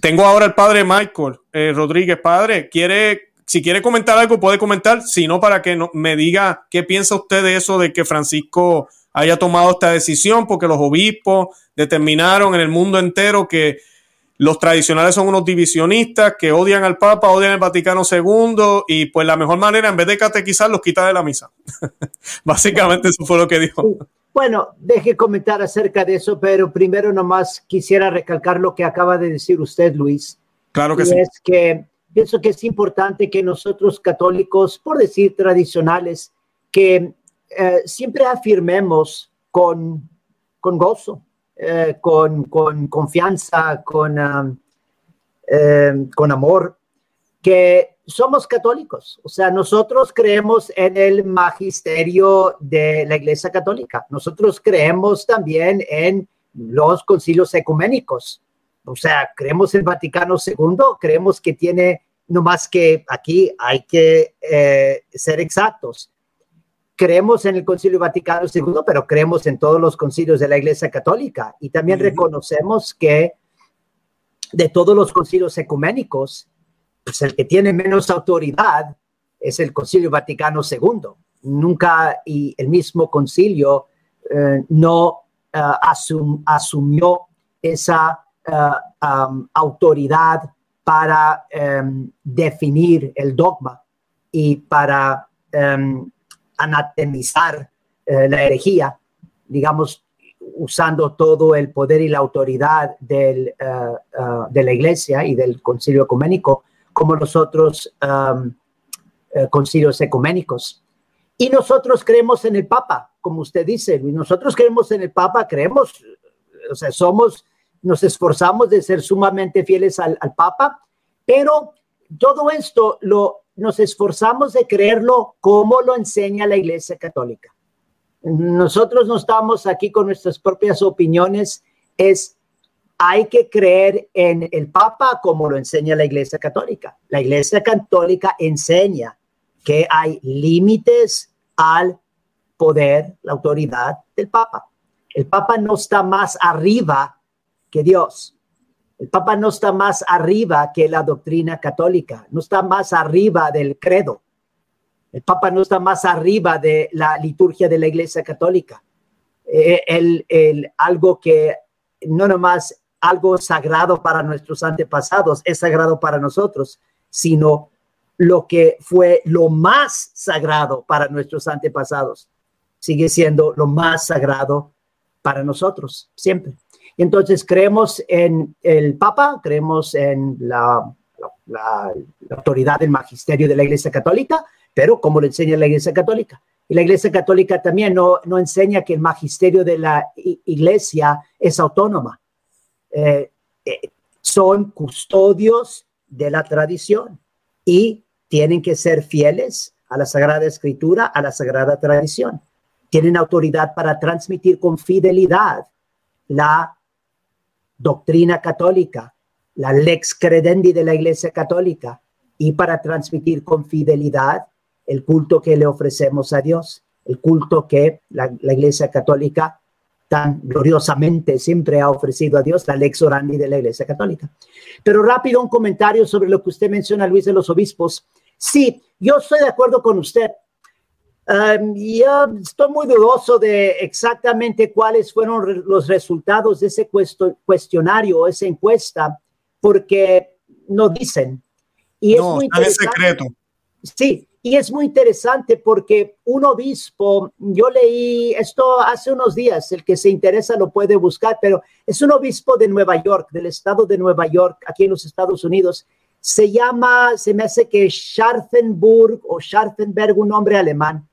A: tengo ahora el padre Michael eh, Rodríguez, padre, quiere, si quiere comentar algo, puede comentar, si no, para que no, me diga qué piensa usted de eso de que Francisco haya tomado esta decisión, porque los obispos determinaron en el mundo entero que los tradicionales son unos divisionistas que odian al Papa, odian al Vaticano II y pues la mejor manera, en vez de catequizar, los quita de la misa. Básicamente eso fue lo que dijo.
C: Bueno, deje comentar acerca de eso, pero primero nomás quisiera recalcar lo que acaba de decir usted, Luis.
A: Claro que sí.
C: Es que pienso que es importante que nosotros católicos, por decir tradicionales, que eh, siempre afirmemos con, con gozo eh, con, con, confianza, con, eh, con amor, que somos católicos. O sea, nosotros creemos en el magisterio de la Iglesia Católica. Nosotros creemos también en los concilios ecuménicos. O sea, creemos en Vaticano II, creemos que tiene, no más que aquí hay que eh, ser exactos creemos en el Concilio Vaticano II, pero creemos en todos los concilios de la Iglesia Católica y también reconocemos que de todos los concilios ecuménicos, pues el que tiene menos autoridad es el Concilio Vaticano II. Nunca y el mismo concilio eh, no eh, asumió esa eh, autoridad para em, definir el dogma y para em, anatemizar eh, la herejía, digamos, usando todo el poder y la autoridad del, eh, eh, de la iglesia y del concilio ecuménico, como los otros concilios ecuménicos. Y nosotros creemos en el Papa, como usted dice, nosotros creemos en el Papa, creemos, o sea, somos, nos esforzamos de ser sumamente fieles al Papa, pero todo esto lo nos esforzamos de creerlo como lo enseña la Iglesia Católica. Nosotros no estamos aquí con nuestras propias opiniones, es hay que creer en el Papa como lo enseña la Iglesia Católica. La Iglesia Católica enseña que hay límites al poder, la autoridad del Papa. El Papa no está más arriba que Dios. El Papa no está más arriba que la doctrina católica, no está más arriba del credo. El Papa no está más arriba de la liturgia de la Iglesia Católica. Eh, el, el, algo que no nomás algo sagrado para nuestros antepasados, es sagrado para nosotros, sino lo que fue lo más sagrado para nuestros antepasados, sigue siendo lo más sagrado para nosotros, siempre. Entonces creemos en el Papa, creemos en la, autoridad del magisterio de la Iglesia Católica, pero como le enseña la Iglesia Católica. Y la Iglesia Católica también no, no enseña que el magisterio de la Iglesia es autónoma. Eh, eh, son custodios de la tradición y tienen que ser fieles a la Sagrada Escritura, a la Sagrada Tradición. Tienen autoridad para transmitir con fidelidad la doctrina católica, la lex credendi de la Iglesia Católica y para transmitir con fidelidad el culto que le ofrecemos a Dios, el culto que la, Iglesia Católica tan gloriosamente siempre ha ofrecido a Dios, la lex orandi de la Iglesia Católica. Pero rápido un comentario sobre lo que usted menciona, Luis, de los obispos. Sí, yo estoy de acuerdo con usted. Um, yo estoy muy dudoso de exactamente cuáles fueron los resultados de ese cuestionario, esa encuesta, porque no dicen. Y es muy
A: secreto.
C: Sí, y es muy interesante porque un obispo, yo leí esto hace unos días, el que se interesa lo puede buscar, pero es un obispo de Nueva York, del estado de Nueva York, aquí en los Estados Unidos. Se llama, se me hace que Scharfenburg o Scharfenberg, un nombre alemán,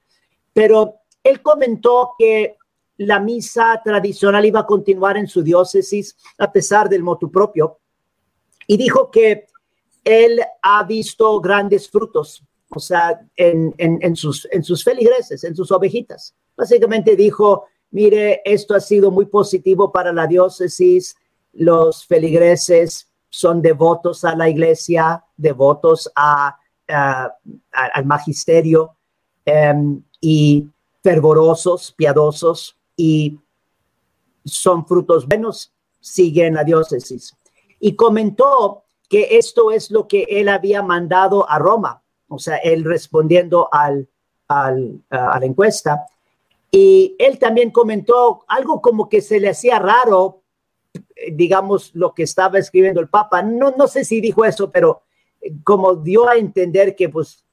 C: pero él comentó que la misa tradicional iba a continuar en su diócesis a pesar del motu propio y dijo que él ha visto grandes frutos o sea, en, sus, en sus feligreses, en sus ovejitas. Básicamente dijo, mire, esto ha sido muy positivo para la diócesis, los feligreses son devotos a la iglesia, devotos a, al magisterio em, y fervorosos, piadosos y son frutos buenos, sigue en la diócesis. Y comentó que esto es lo que él había mandado a Roma o sea, él respondiendo al, al, a la encuesta. Y él también comentó algo como que se le hacía raro, digamos, lo que estaba escribiendo el Papa. No, no sé si dijo eso, pero como dio a entender que pues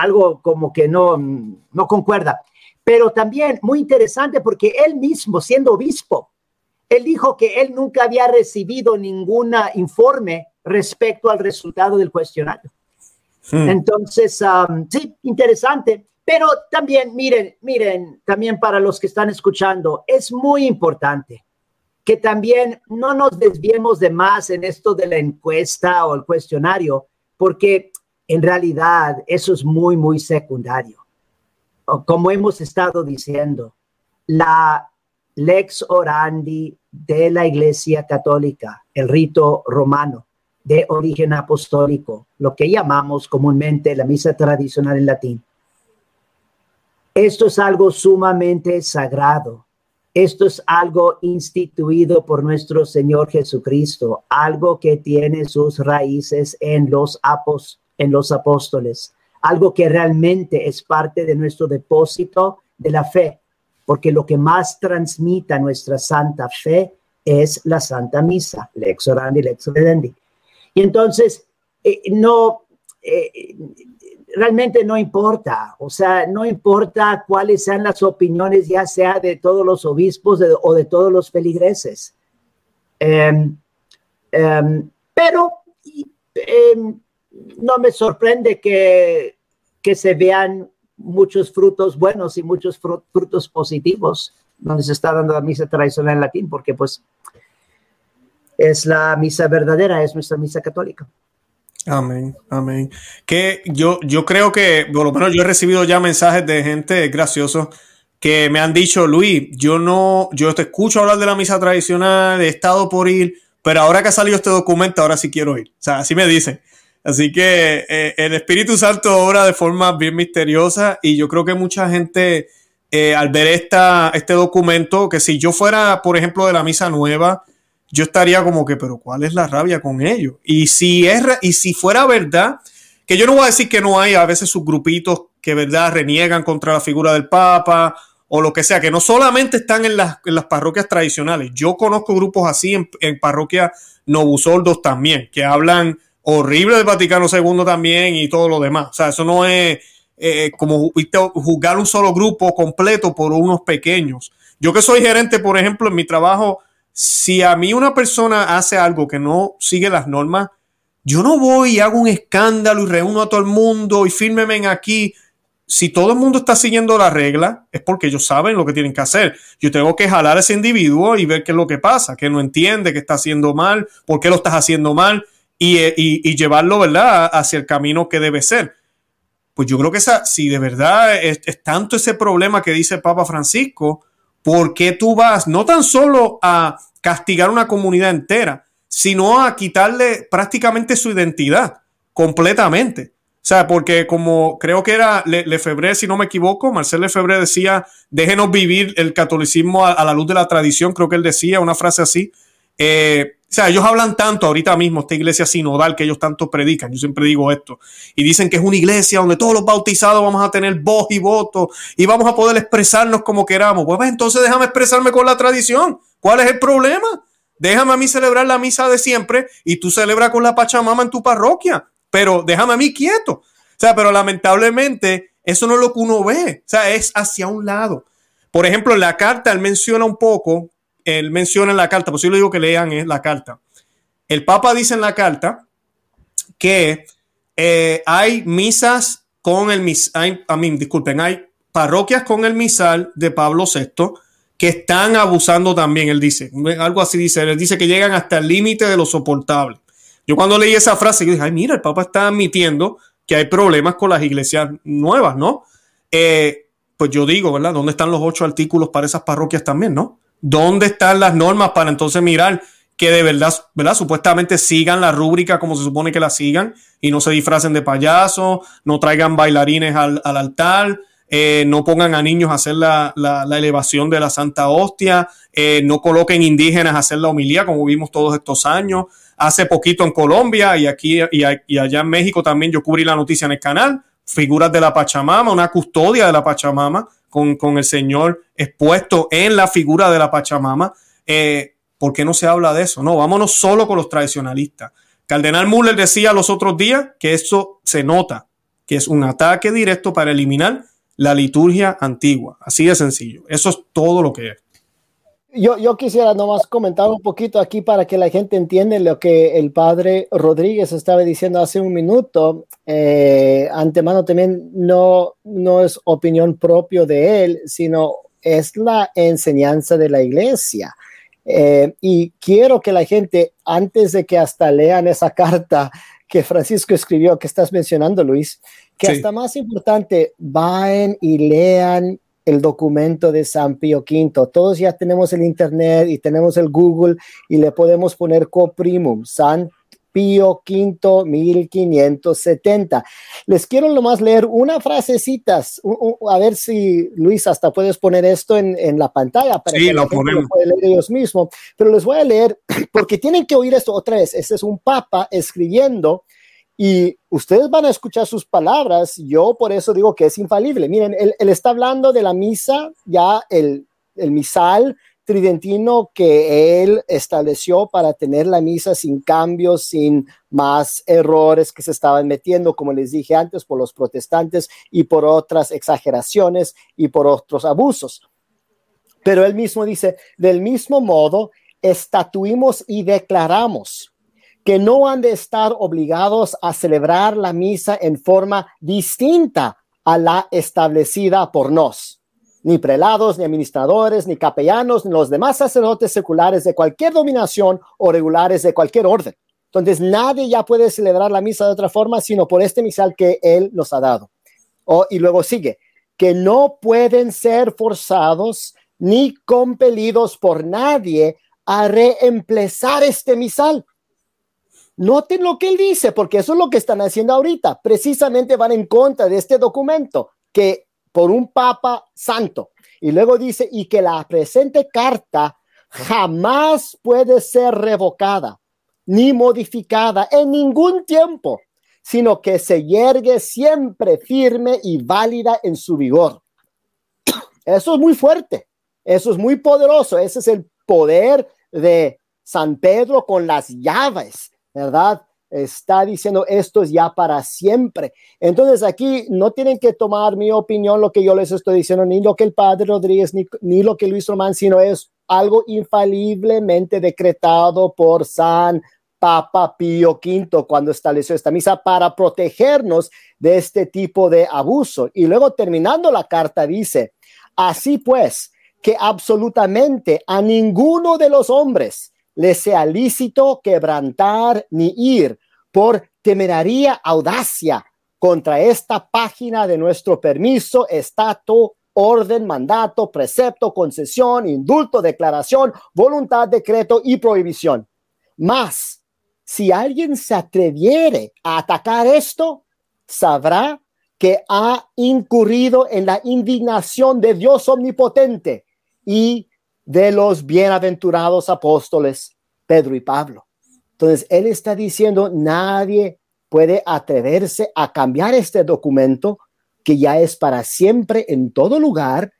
C: algo como que no, no concuerda. Pero también muy interesante porque él mismo, siendo obispo, él dijo que él nunca había recibido ningún informe respecto al resultado del cuestionario. Hmm. Entonces, sí, interesante. Pero también, miren, miren, también para los que están escuchando, es muy importante que también no nos desviemos de más en esto de la encuesta o el cuestionario, porque en realidad eso es muy, muy secundario. Como hemos estado diciendo, la lex orandi de la Iglesia Católica, el rito romano, de origen apostólico, lo que llamamos comúnmente la misa tradicional en latín. Esto es algo sumamente sagrado. Esto es algo instituido por nuestro Señor Jesucristo, algo que tiene sus raíces en los, en los apóstoles, algo que realmente es parte de nuestro depósito de la fe, porque lo que más transmita nuestra santa fe es la Santa Misa, lex orandi, lex redendi. Y entonces, eh, no, eh, realmente no importa, o sea, no importa cuáles sean las opiniones, ya sea de todos los obispos o de todos los feligreses. Em, em, pero em, no me sorprende que, que se vean muchos frutos buenos y muchos frutos positivos donde se está dando la misa tradicional en latín, porque pues es la misa verdadera, es nuestra misa católica.
A: Amén, amén. Que yo, yo creo que, por lo menos yo he recibido ya mensajes de gente graciosos que me han dicho, Luis, yo no, yo te escucho hablar de la misa tradicional, he estado por ir, pero ahora que ha salido este documento, ahora sí quiero ir. O sea, así me dicen. Así que eh, el Espíritu Santo obra de forma bien misteriosa y yo creo que mucha gente eh, al ver esta, este documento, que si yo fuera, por ejemplo, de la misa nueva, yo estaría como que, pero ¿cuál es la rabia con ellos? Y si, es, y si fuera verdad que yo no voy a decir que no hay a veces sus grupitos que, ¿verdad?, reniegan contra la figura del Papa o lo que sea, que no solamente están en las, parroquias tradicionales. Yo conozco grupos así en, en parroquias novusoldos también, que hablan horrible del Vaticano II también y todo lo demás. O sea, eso no es eh, como juzgar un solo grupo completo por unos pequeños. Yo que soy gerente, por ejemplo, en mi trabajo, si a mí una persona hace algo que no sigue las normas, yo no voy y hago un escándalo y reúno a todo el mundo y fírmeme aquí. Si todo el mundo está siguiendo la regla, es porque ellos saben lo que tienen que hacer. Yo tengo que jalar a ese individuo y ver qué es lo que pasa, que no entiende, que está haciendo mal, por qué lo estás haciendo mal y, llevarlo, ¿verdad?, hacia el camino que debe ser. Pues yo creo que esa, si de verdad es, tanto ese problema que dice Papa Francisco, ¿por qué tú vas no tan solo a castigar una comunidad entera, sino a quitarle prácticamente su identidad completamente? O sea, porque como creo que era Lefebvre, si no me equivoco, Marcel Lefebvre decía, déjenos vivir el catolicismo a, la luz de la tradición, creo que él decía una frase así. Eh, o sea, ellos hablan tanto ahorita mismo, esta iglesia sinodal que ellos tanto predican, yo siempre digo esto, y dicen que es una iglesia donde todos los bautizados vamos a tener voz y voto y vamos a poder expresarnos como queramos. Pues, pues entonces déjame expresarme con la tradición. ¿Cuál es el problema? Déjame a mí celebrar la misa de siempre y tú celebras con la Pachamama en tu parroquia, pero déjame a mí quieto. O sea, pero lamentablemente eso no es lo que uno ve, o sea, es hacia un lado. Por ejemplo, en la carta él menciona un poco él menciona en la carta, pues yo le digo que lean es la carta. El Papa dice en la carta que eh, hay misas con el misal, disculpen, hay parroquias con el misal de Pablo VI que están abusando también, él dice, algo así dice, él dice que llegan hasta el límite de lo soportable. Yo cuando leí esa frase, yo dije, ay, mira, el Papa está admitiendo que hay problemas con las iglesias nuevas, ¿no? Eh, pues yo digo, ¿verdad? ¿Dónde están los ocho artículos para esas parroquias también, no? ¿Dónde están las normas para entonces mirar que de verdad, ¿verdad? Supuestamente sigan la rúbrica como se supone que la sigan y no se disfracen de payasos, no traigan bailarines al, altar, eh, no pongan a niños a hacer la, elevación de la Santa Hostia, eh, no coloquen indígenas a hacer la homilía como vimos todos estos años. Hace poquito en Colombia y aquí y, y allá en México también yo cubrí la noticia en el canal, figuras de la Pachamama, una custodia de la Pachamama, con, el Señor expuesto en la figura de la Pachamama. Eh, ¿Por qué no se habla de eso? No, vámonos solo con los tradicionalistas. Cardenal Müller decía los otros días que eso se nota, que es un ataque directo para eliminar la liturgia antigua. Así de sencillo. Eso es todo lo que es.
B: Yo, yo quisiera nomás comentar un poquito aquí para que la gente entienda lo que el padre Rodríguez estaba diciendo hace un minuto. Eh, antemano también no, no es opinión propia de él, sino es la enseñanza de la iglesia. Eh, y quiero que la gente, antes de que hasta lean esa carta que Francisco escribió, que estás mencionando, Luis, que hasta más importante, vayan y lean el documento de San Pío V. Todos ya tenemos el Internet y tenemos el Google y le podemos poner coprimum, San Pío V 1570. Les quiero nomás leer una frasecita, a ver si Luis hasta puedes poner esto en, la pantalla para
A: que
B: lo,
A: lo
B: leer ellos mismos, pero les voy a leer porque tienen que oír esto otra vez. Este es un papa escribiendo y ustedes van a escuchar sus palabras. Yo por eso digo que es infalible. Miren, él, está hablando de la misa, ya el, el misal tridentino que él estableció para tener la misa sin cambios, sin más errores que se estaban metiendo, como les dije antes, por los protestantes y por otras exageraciones y por otros abusos. Pero él mismo dice, del mismo modo, estatuimos y declaramos que no han de estar obligados a celebrar la misa en forma distinta a la establecida por nos. Ni prelados, ni administradores, ni capellanos, ni los demás sacerdotes seculares de cualquier dominación o regulares de cualquier orden. Entonces, nadie ya puede celebrar la misa de otra forma sino por este misal que Él nos ha dado. Oh, y luego sigue, que no pueden ser forzados ni compelidos por nadie a reemplazar este misal Noten lo que él dice, porque eso es lo que están haciendo ahorita. Precisamente van en contra de este documento que por un papa santo. Y luego dice, y que la presente carta jamás puede ser revocada ni modificada en ningún tiempo, sino que se yergue siempre firme y válida en su vigor. Eso es muy fuerte, eso es muy poderoso, ese es el poder de San Pedro con las llaves, ¿verdad? Está diciendo esto es ya para siempre. Entonces aquí no tienen que tomar mi opinión, lo que yo les estoy diciendo, ni lo que el padre Rodríguez, ni, ni lo que Luis Román, sino es algo infaliblemente decretado por San Papa Pío V cuando estableció esta misa para protegernos de este tipo de abuso. Y luego terminando la carta dice, así pues, que absolutamente a ninguno de los hombres le sea lícito quebrantar ni ir por temeraria audacia contra esta página de nuestro permiso, estatus, orden, mandato, precepto, concesión, indulto, declaración, voluntad, decreto y prohibición. Más, si alguien se atreviere a atacar esto, sabrá que ha incurrido en la indignación de Dios omnipotente y de los bienaventurados apóstoles Pedro y Pablo. Entonces, él está diciendo, nadie puede atreverse a cambiar este documento que ya es para siempre en todo lugar.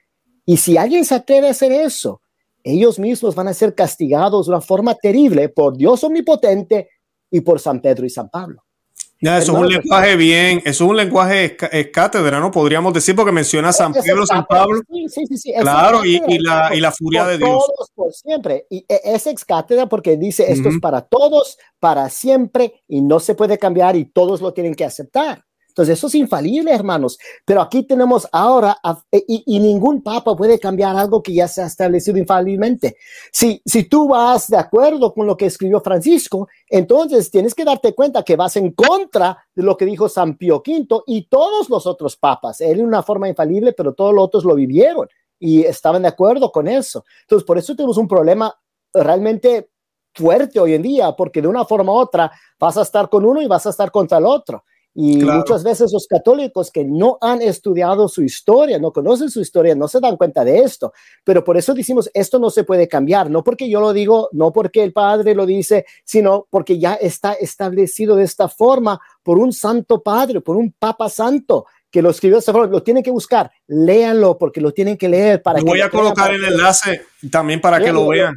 B: Y si alguien se atreve a hacer eso, ellos mismos van a ser castigados de una forma terrible por Dios omnipotente y por San Pedro y San Pablo.
A: Ya, eso es un lenguaje bien, eso es un lenguaje es, cátedra, ¿no? Podríamos decir, porque menciona San Pedro, San Pablo. Sí, sí, sí, claro, y, y, la, y la furia de Dios.
B: Todos por siempre. Y e, es ex cátedra porque dice esto es para todos, para siempre, y no se puede cambiar y todos lo tienen que aceptar. Entonces, eso es infalible, hermanos. Pero aquí tenemos ahora, e, y, ningún papa puede cambiar algo que ya se ha establecido infaliblemente. Si, si tú vas de acuerdo con lo que escribió Francisco, entonces tienes que darte cuenta que vas en contra de lo que dijo San Pío V y todos los otros papas. Él en una forma infalible, pero todos los otros lo vivieron y estaban de acuerdo con eso. Entonces, por eso tenemos un problema realmente fuerte hoy en día, porque de una forma u otra vas a estar con uno y vas a estar contra el otro. Y muchas veces los católicos que no han estudiado su historia, no conocen su historia, no se dan cuenta de esto. Pero por eso decimos, esto no se puede cambiar, no porque yo lo digo, no porque el Padre lo dice, sino porque ya está establecido de esta forma por un santo Padre, por un Papa Santo que lo escribió de esta forma, lo tienen que buscar, léanlo porque lo tienen que leer para
A: Voy a colocar el enlace también para que lo vean.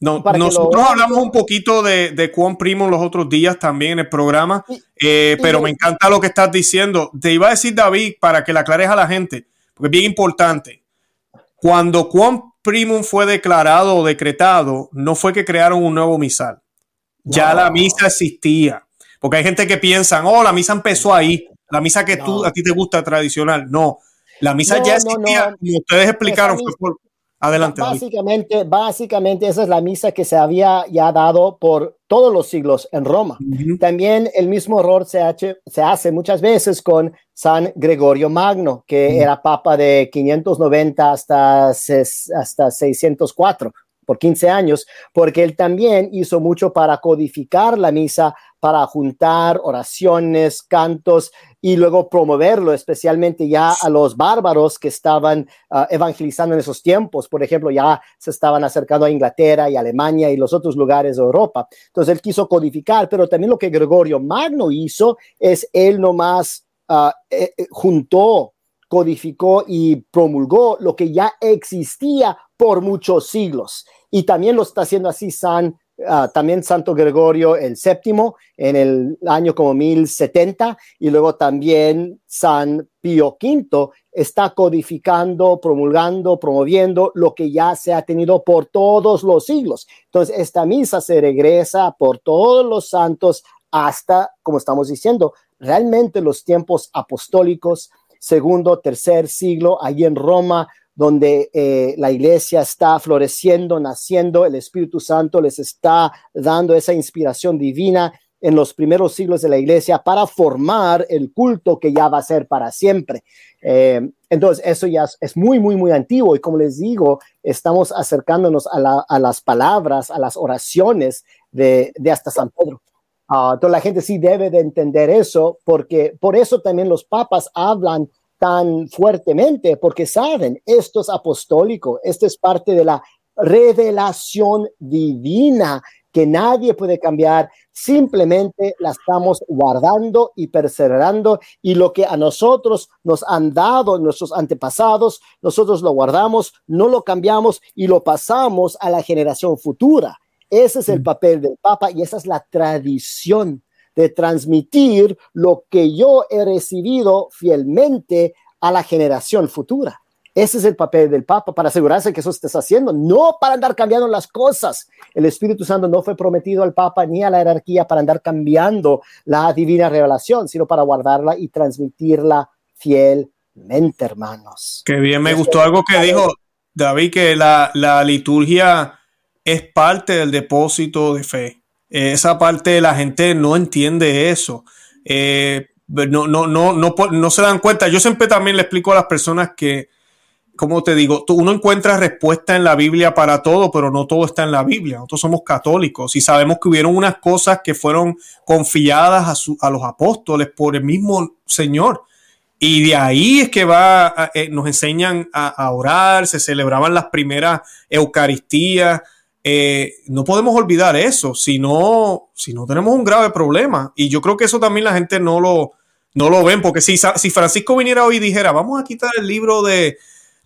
A: No, nosotros hablamos un poquito de, de cuán primo los otros días también en el programa, eh, pero me encanta lo que estás diciendo. Te iba a decir, David, para que le aclares a la gente, porque es bien importante. Cuando cuán primum fue declarado o decretado, no fue que crearon un nuevo misal. Ya la misa existía. Porque hay gente que piensa, oh, la misa empezó ahí, la misa que tú, a ti te gusta tradicional. No, la misa ya existía, como ustedes explicaron, fue por, Adelante.
B: Básicamente, básicamente esa es la misa que se había ya dado por todos los siglos en Roma. También el mismo error se, se, hace muchas veces con San Gregorio Magno, que era papa de 590 hasta, hasta 604 por 15 años, porque él también hizo mucho para codificar la misa, para juntar oraciones, cantos y luego promoverlo, especialmente ya a los bárbaros que estaban ah, evangelizando en esos tiempos. Por ejemplo, ya se estaban acercando a Inglaterra y Alemania y los otros lugares de Europa. Entonces él quiso codificar, pero también lo que Gregorio Magno hizo es él nomás uh, juntó codificó y promulgó lo que ya existía por muchos siglos y también lo está haciendo así San, ah, también Santo Gregorio el séptimo en el año como 1070 y luego también San Pío V está codificando, promulgando, promoviendo lo que ya se ha tenido por todos los siglos. Entonces, esta misa se regresa por todos los santos hasta, como estamos diciendo, realmente los tiempos apostólicos, segundo, tercer siglo, ahí en Roma, donde eh, la iglesia está floreciendo, naciendo, el Espíritu Santo les está dando esa inspiración divina en los primeros siglos de la iglesia para formar el culto que ya va a ser para siempre. Eh, entonces, eso ya es, muy, muy, muy antiguo y como les digo, estamos acercándonos a, las palabras, a las oraciones de, hasta San Pedro. Ah, entonces, la gente sí debe de entender eso porque por eso también los papas hablan tan fuertemente porque saben, esto es apostólico, esto es parte de la revelación divina que nadie puede cambiar, simplemente la estamos guardando y perseverando y lo que a nosotros nos han dado nuestros antepasados, nosotros lo guardamos, no lo cambiamos y lo pasamos a la generación futura. Ese es el mm. papel del Papa y esa es la tradición de transmitir lo que yo he recibido fielmente a la generación futura. Ese es el papel del Papa, para asegurarse que eso estés haciendo, no para andar cambiando las cosas. El Espíritu Santo no fue prometido al Papa ni a la jerarquía para andar cambiando la divina revelación, sino para guardarla y transmitirla fielmente, hermanos.
A: Qué bien, me gustó algo que dijo David, que la, la liturgia es parte del depósito de fe. Esa parte la gente no entiende eso. Eh, no, no, no, no, no se dan cuenta. Yo siempre también le explico a las personas que como te digo, uno encuentra respuesta en la Biblia para todo, pero no todo está en la Biblia. Nosotros somos católicos y sabemos que hubieron unas cosas que fueron confiadas a, los apóstoles por el mismo Señor. Y de ahí es que va, eh, nos enseñan a, orar, se celebraban las primeras Eucaristías. Eh, no podemos olvidar eso, si no, si no tenemos un grave problema. Y yo creo que eso también la gente no lo, no lo ven, porque si, si Francisco viniera hoy y dijera, vamos a quitar el libro de,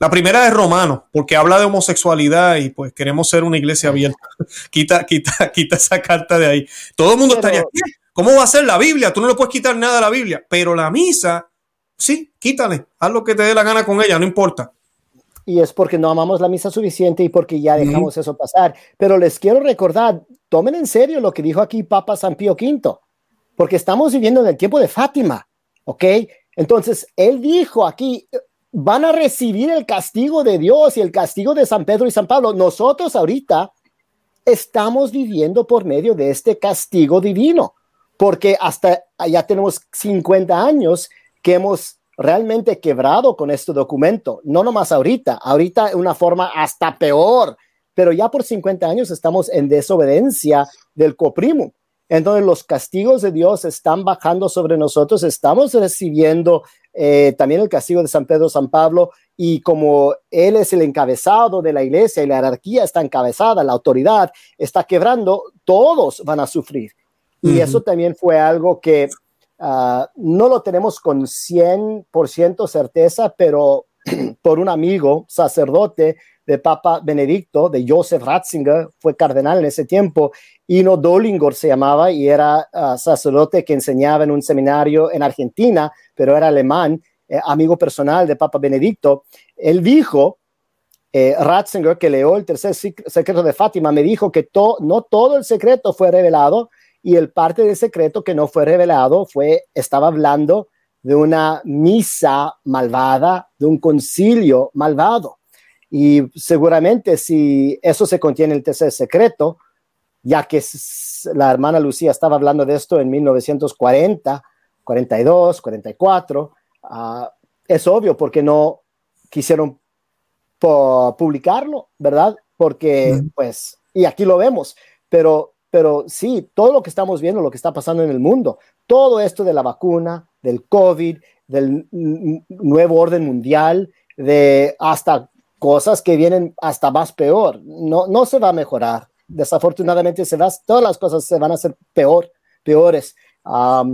A: la primera es Romano, porque habla de homosexualidad y pues queremos ser una iglesia abierta. quita, quita, quita esa carta de ahí. Todo el mundo estaría, ¿cómo va a ser la Biblia? Tú no le puedes quitar nada a la Biblia, pero la misa, sí, quítale, haz lo que te dé la gana con ella, no importa.
B: Y es porque no amamos la misa suficiente y porque ya dejamos eso pasar. Pero les quiero recordar, tomen en serio lo que dijo aquí Papa San Pío V, porque estamos viviendo en el tiempo de Fátima, ¿ok? Entonces, él dijo aquí, van a recibir el castigo de Dios y el castigo de San Pedro y San Pablo. Nosotros ahorita estamos viviendo por medio de este castigo divino, porque hasta ya tenemos 50 años que hemos realmente quebrado con este documento, no nomás ahorita, ahorita una forma hasta peor, pero ya por 50 años estamos en desobediencia del coprimo. Entonces los castigos de Dios están bajando sobre nosotros, estamos recibiendo eh, también el castigo de San Pedro, San Pablo, y como él es el encabezado de la iglesia y la jerarquía está encabezada, la autoridad está quebrando, todos van a sufrir. Y eso también fue algo que ah, no lo tenemos con 100% certeza, pero por un amigo sacerdote de Papa Benedicto, de Joseph Ratzinger, fue cardenal en ese tiempo, Ino Dolingor se llamaba y era ah, sacerdote que enseñaba en un seminario en Argentina, pero era alemán, eh, amigo personal de Papa Benedicto. Él dijo, eh, Ratzinger, que leó el tercer secreto de Fátima, me dijo que no todo el secreto fue revelado y el parte del secreto que no fue revelado fue, estaba hablando de una misa malvada, de un concilio malvado. Y seguramente si eso se contiene en el tercer secreto, ya que la hermana Lucía estaba hablando de esto en 1940, 42, 44, es obvio porque no quisieron publicarlo, ¿verdad? Porque, pues, y aquí lo vemos, pero, pero sí, todo lo que estamos viendo, lo que está pasando en el mundo, todo esto de la vacuna, del COVID, del nuevo orden mundial, de hasta cosas que vienen hasta más peor, no, no se va a mejorar desafortunadamente se va, todas las cosas se van a hacer peor, peores. va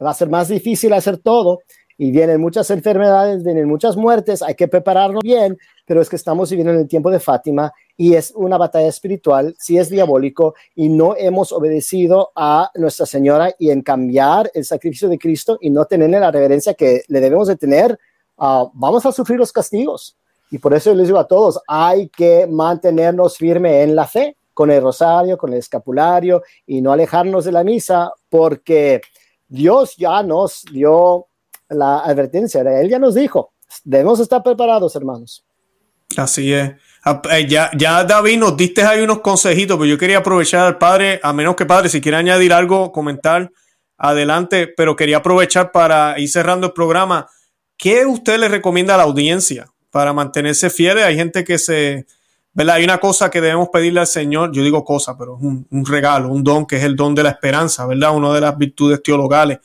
B: a ser más difícil hacer todo y vienen muchas enfermedades, vienen muchas muertes, hay que prepararnos bien, pero es que estamos viviendo en el tiempo de Fátima y es una batalla espiritual, si es diabólico y no hemos obedecido a Nuestra Señora y en cambiar el sacrificio de Cristo y no tenerle la reverencia que le debemos de tener, ah, vamos a sufrir los castigos. Y por eso les digo a todos, hay que mantenernos firme en la fe con el rosario, con el escapulario y no alejarnos de la misa porque Dios ya nos dio la advertencia, Él ya nos dijo, debemos estar preparados, hermanos.
A: Así es. Ah, eh, ya, ya David nos diste ahí unos consejitos, pero yo quería aprovechar al padre, a menos que padre, si quiere añadir algo, comentar, adelante, pero quería aprovechar para ir cerrando el programa. ¿Qué usted le recomienda a la audiencia para mantenerse fieles? Hay gente que se, hay una cosa que debemos pedirle al Señor, yo digo cosa, pero es un, regalo, un don que es el don de la esperanza, ¿verdad? Una de las virtudes teologales.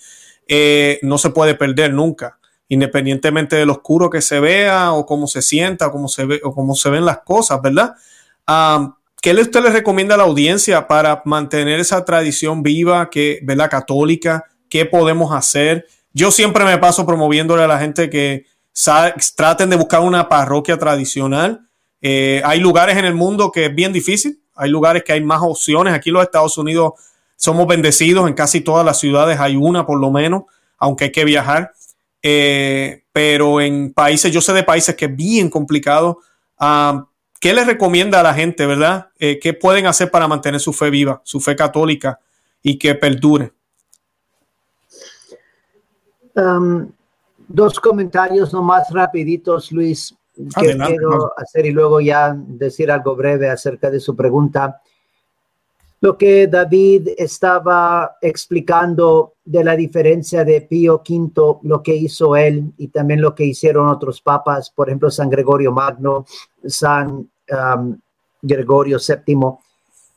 A: Eh, no se puede perder nunca, independientemente de lo oscuro que se vea o cómo se sienta o cómo se, ve, o cómo se ven las cosas, ¿verdad? ¿qué usted le recomienda a la audiencia para mantener esa tradición viva, que, ¿verdad? católica? ¿Qué podemos hacer? Yo siempre me paso promoviéndole a la gente que traten de buscar una parroquia tradicional. Eh, hay lugares en el mundo que es bien difícil, hay lugares que hay más opciones. Aquí en los Estados Unidos somos bendecidos, en casi todas las ciudades hay una por lo menos, aunque hay que viajar. Eh, pero en países, yo sé de países que es bien complicado. Ah, ¿Qué les recomienda a la gente, verdad? Eh, ¿Qué pueden hacer para mantener su fe viva, su fe católica y que perdure?
C: Um, dos comentarios nomás rapiditos, Luis, que quiero hacer y luego ya decir algo breve acerca de su pregunta. Lo que David estaba explicando de la diferencia de Pío V, lo que hizo él y también lo que hicieron otros papas, por ejemplo, San Gregorio Magno, San um, Gregorio VII.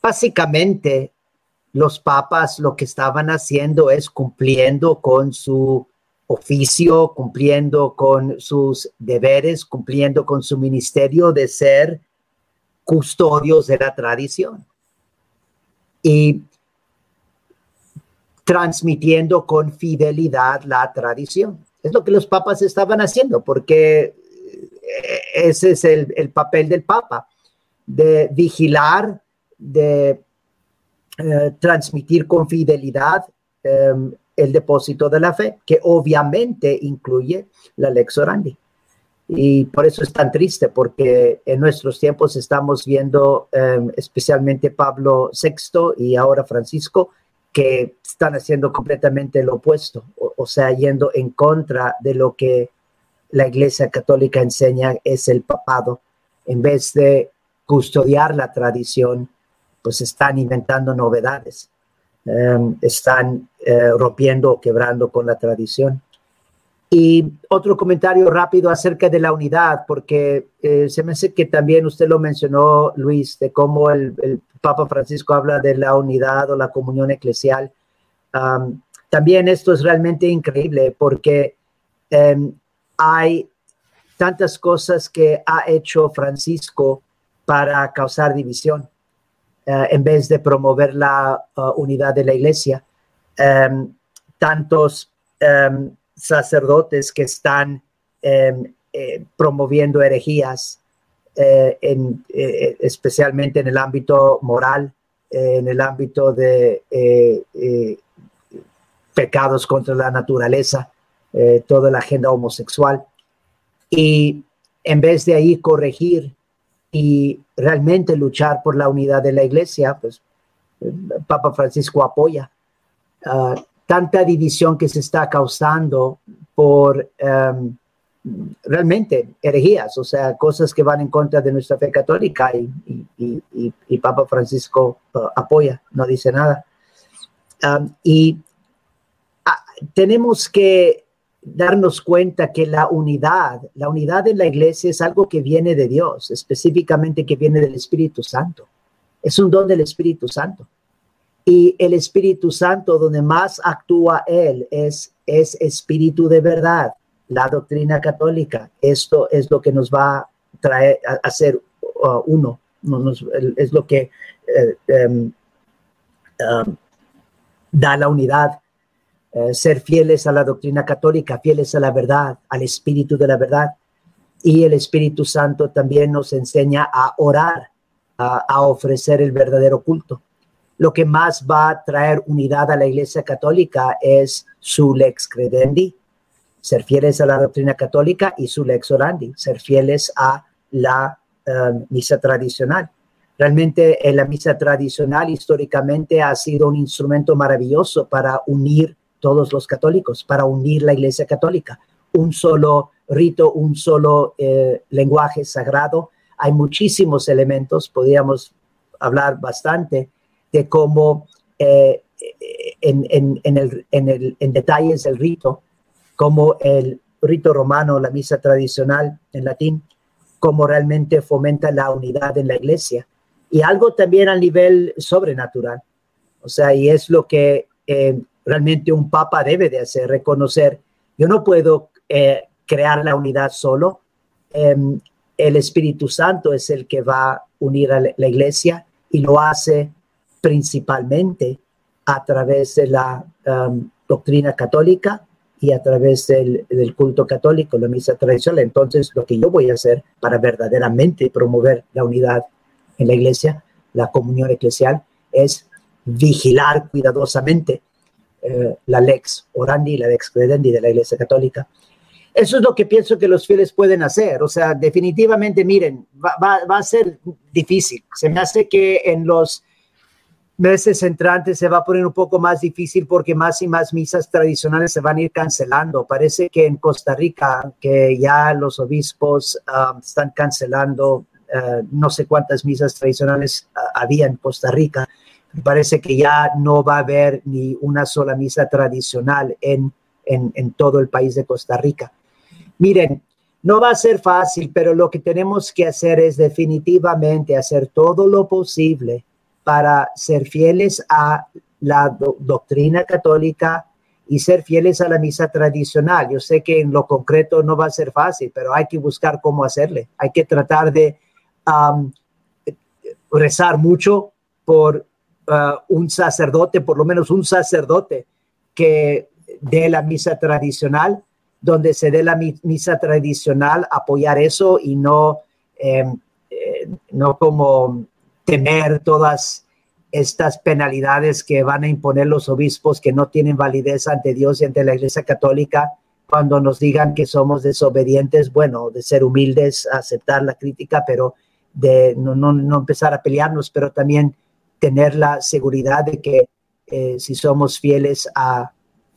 C: Básicamente, los papas lo que estaban haciendo es cumpliendo con su oficio, cumpliendo con sus deberes, cumpliendo con su ministerio de ser custodios de la tradición y transmitiendo con fidelidad la tradición. Es lo que los papas estaban haciendo, porque ese es el, papel del papa, de vigilar, de eh, transmitir con fidelidad em, el depósito de la fe, que obviamente incluye la lex orandi. Y por eso es tan triste, porque en nuestros tiempos estamos viendo, em, especialmente Pablo VI y ahora Francisco, que están haciendo completamente lo opuesto, o, sea, yendo en contra de lo que la Iglesia Católica enseña es el papado. En vez de custodiar la tradición, pues están inventando novedades. Em, están eh, rompiendo o quebrando con la tradición. Y otro comentario rápido acerca de la unidad, porque eh, se me hace que también usted lo mencionó, Luis, de cómo el, Papa Francisco habla de la unidad o la comunión eclesial. también esto es realmente increíble porque em, hay tantas cosas que ha hecho Francisco para causar división. Eh, en vez de promover la uh, unidad de la iglesia. Em, tantos em, sacerdotes que están em, eh, promoviendo herejías, eh, especialmente en el ámbito moral, en el ámbito de pecados contra la naturaleza, toda la agenda homosexual. Y en vez de ahí corregir y realmente luchar por la unidad de la iglesia, pues Papa Francisco apoya. Ah, tanta división que se está causando por em, realmente herejías, o sea, cosas que van en contra de nuestra fe católica y, Papa Francisco ah, apoya, no dice nada. y ah, tenemos que darnos cuenta que la unidad, la unidad de la iglesia es algo que viene de Dios, específicamente que viene del Espíritu Santo. Es un don del Espíritu Santo. Y el Espíritu Santo, donde más actúa Él, es, es espíritu de verdad, la doctrina católica. Esto es lo que nos va a traer a, hacer uh, uno, es lo que eh, em, um, da la unidad eh, ser fieles a la doctrina católica, fieles a la verdad, al espíritu de la verdad. Y el Espíritu Santo también nos enseña a orar, a, ofrecer el verdadero culto. Lo que más va a traer unidad a la Iglesia Católica es su lex credendi, ser fieles a la doctrina católica y su lex orandi, ser fieles a la eh, misa tradicional. Realmente en la misa tradicional históricamente ha sido un instrumento maravilloso para unir todos los católicos, para unir la Iglesia Católica. Un solo rito, un solo eh, lenguaje sagrado. Hay muchísimos elementos, podríamos hablar bastante de cómo eh, en, en, detalles el rito, como el rito romano, la misa tradicional en latín, cómo realmente fomenta la unidad en la iglesia. Y algo también a nivel sobrenatural. O sea, y es lo que eh, realmente un papa debe de hacer, reconocer, yo no puedo eh, crear la unidad solo, em, el Espíritu Santo es el que va a unir a la iglesia y lo hace principalmente a través de la um, doctrina católica y a través del, culto católico, la misa tradicional. Entonces, lo que yo voy a hacer para verdaderamente promover la unidad en la iglesia, la comunión eclesial, es vigilar cuidadosamente eh, la lex orandi, la lex credendi de la iglesia católica. Eso es lo que pienso que los fieles pueden hacer. O sea, definitivamente, miren, va, va a ser difícil. Se me hace que en los meses entrantes se va a poner un poco más difícil porque más y más misas tradicionales se van a ir cancelando. Parece que en Costa Rica, que ya los obispos um, están cancelando uh, no sé cuántas misas tradicionales uh, había en Costa Rica, parece que ya no va a haber ni una sola misa tradicional en, en todo el país de Costa Rica. Miren, no va a ser fácil, pero lo que tenemos que hacer es definitivamente hacer todo lo posible para ser fieles a la do doctrina católica y ser fieles a la misa tradicional. Yo sé que en lo concreto no va a ser fácil, pero hay que buscar cómo hacerle. Hay que tratar de rezar mucho por uh, un sacerdote, por lo menos un sacerdote que dé la misa tradicional, donde se dé la misa tradicional, apoyar eso y no, eh, eh, no como temer todas estas penalidades que van a imponer los obispos que no tienen validez ante Dios y ante la Iglesia Católica cuando nos digan que somos desobedientes, bueno, de ser humildes, aceptar la crítica, pero de no, no, no empezar a pelearnos, pero también tener la seguridad de que eh, si somos fieles a,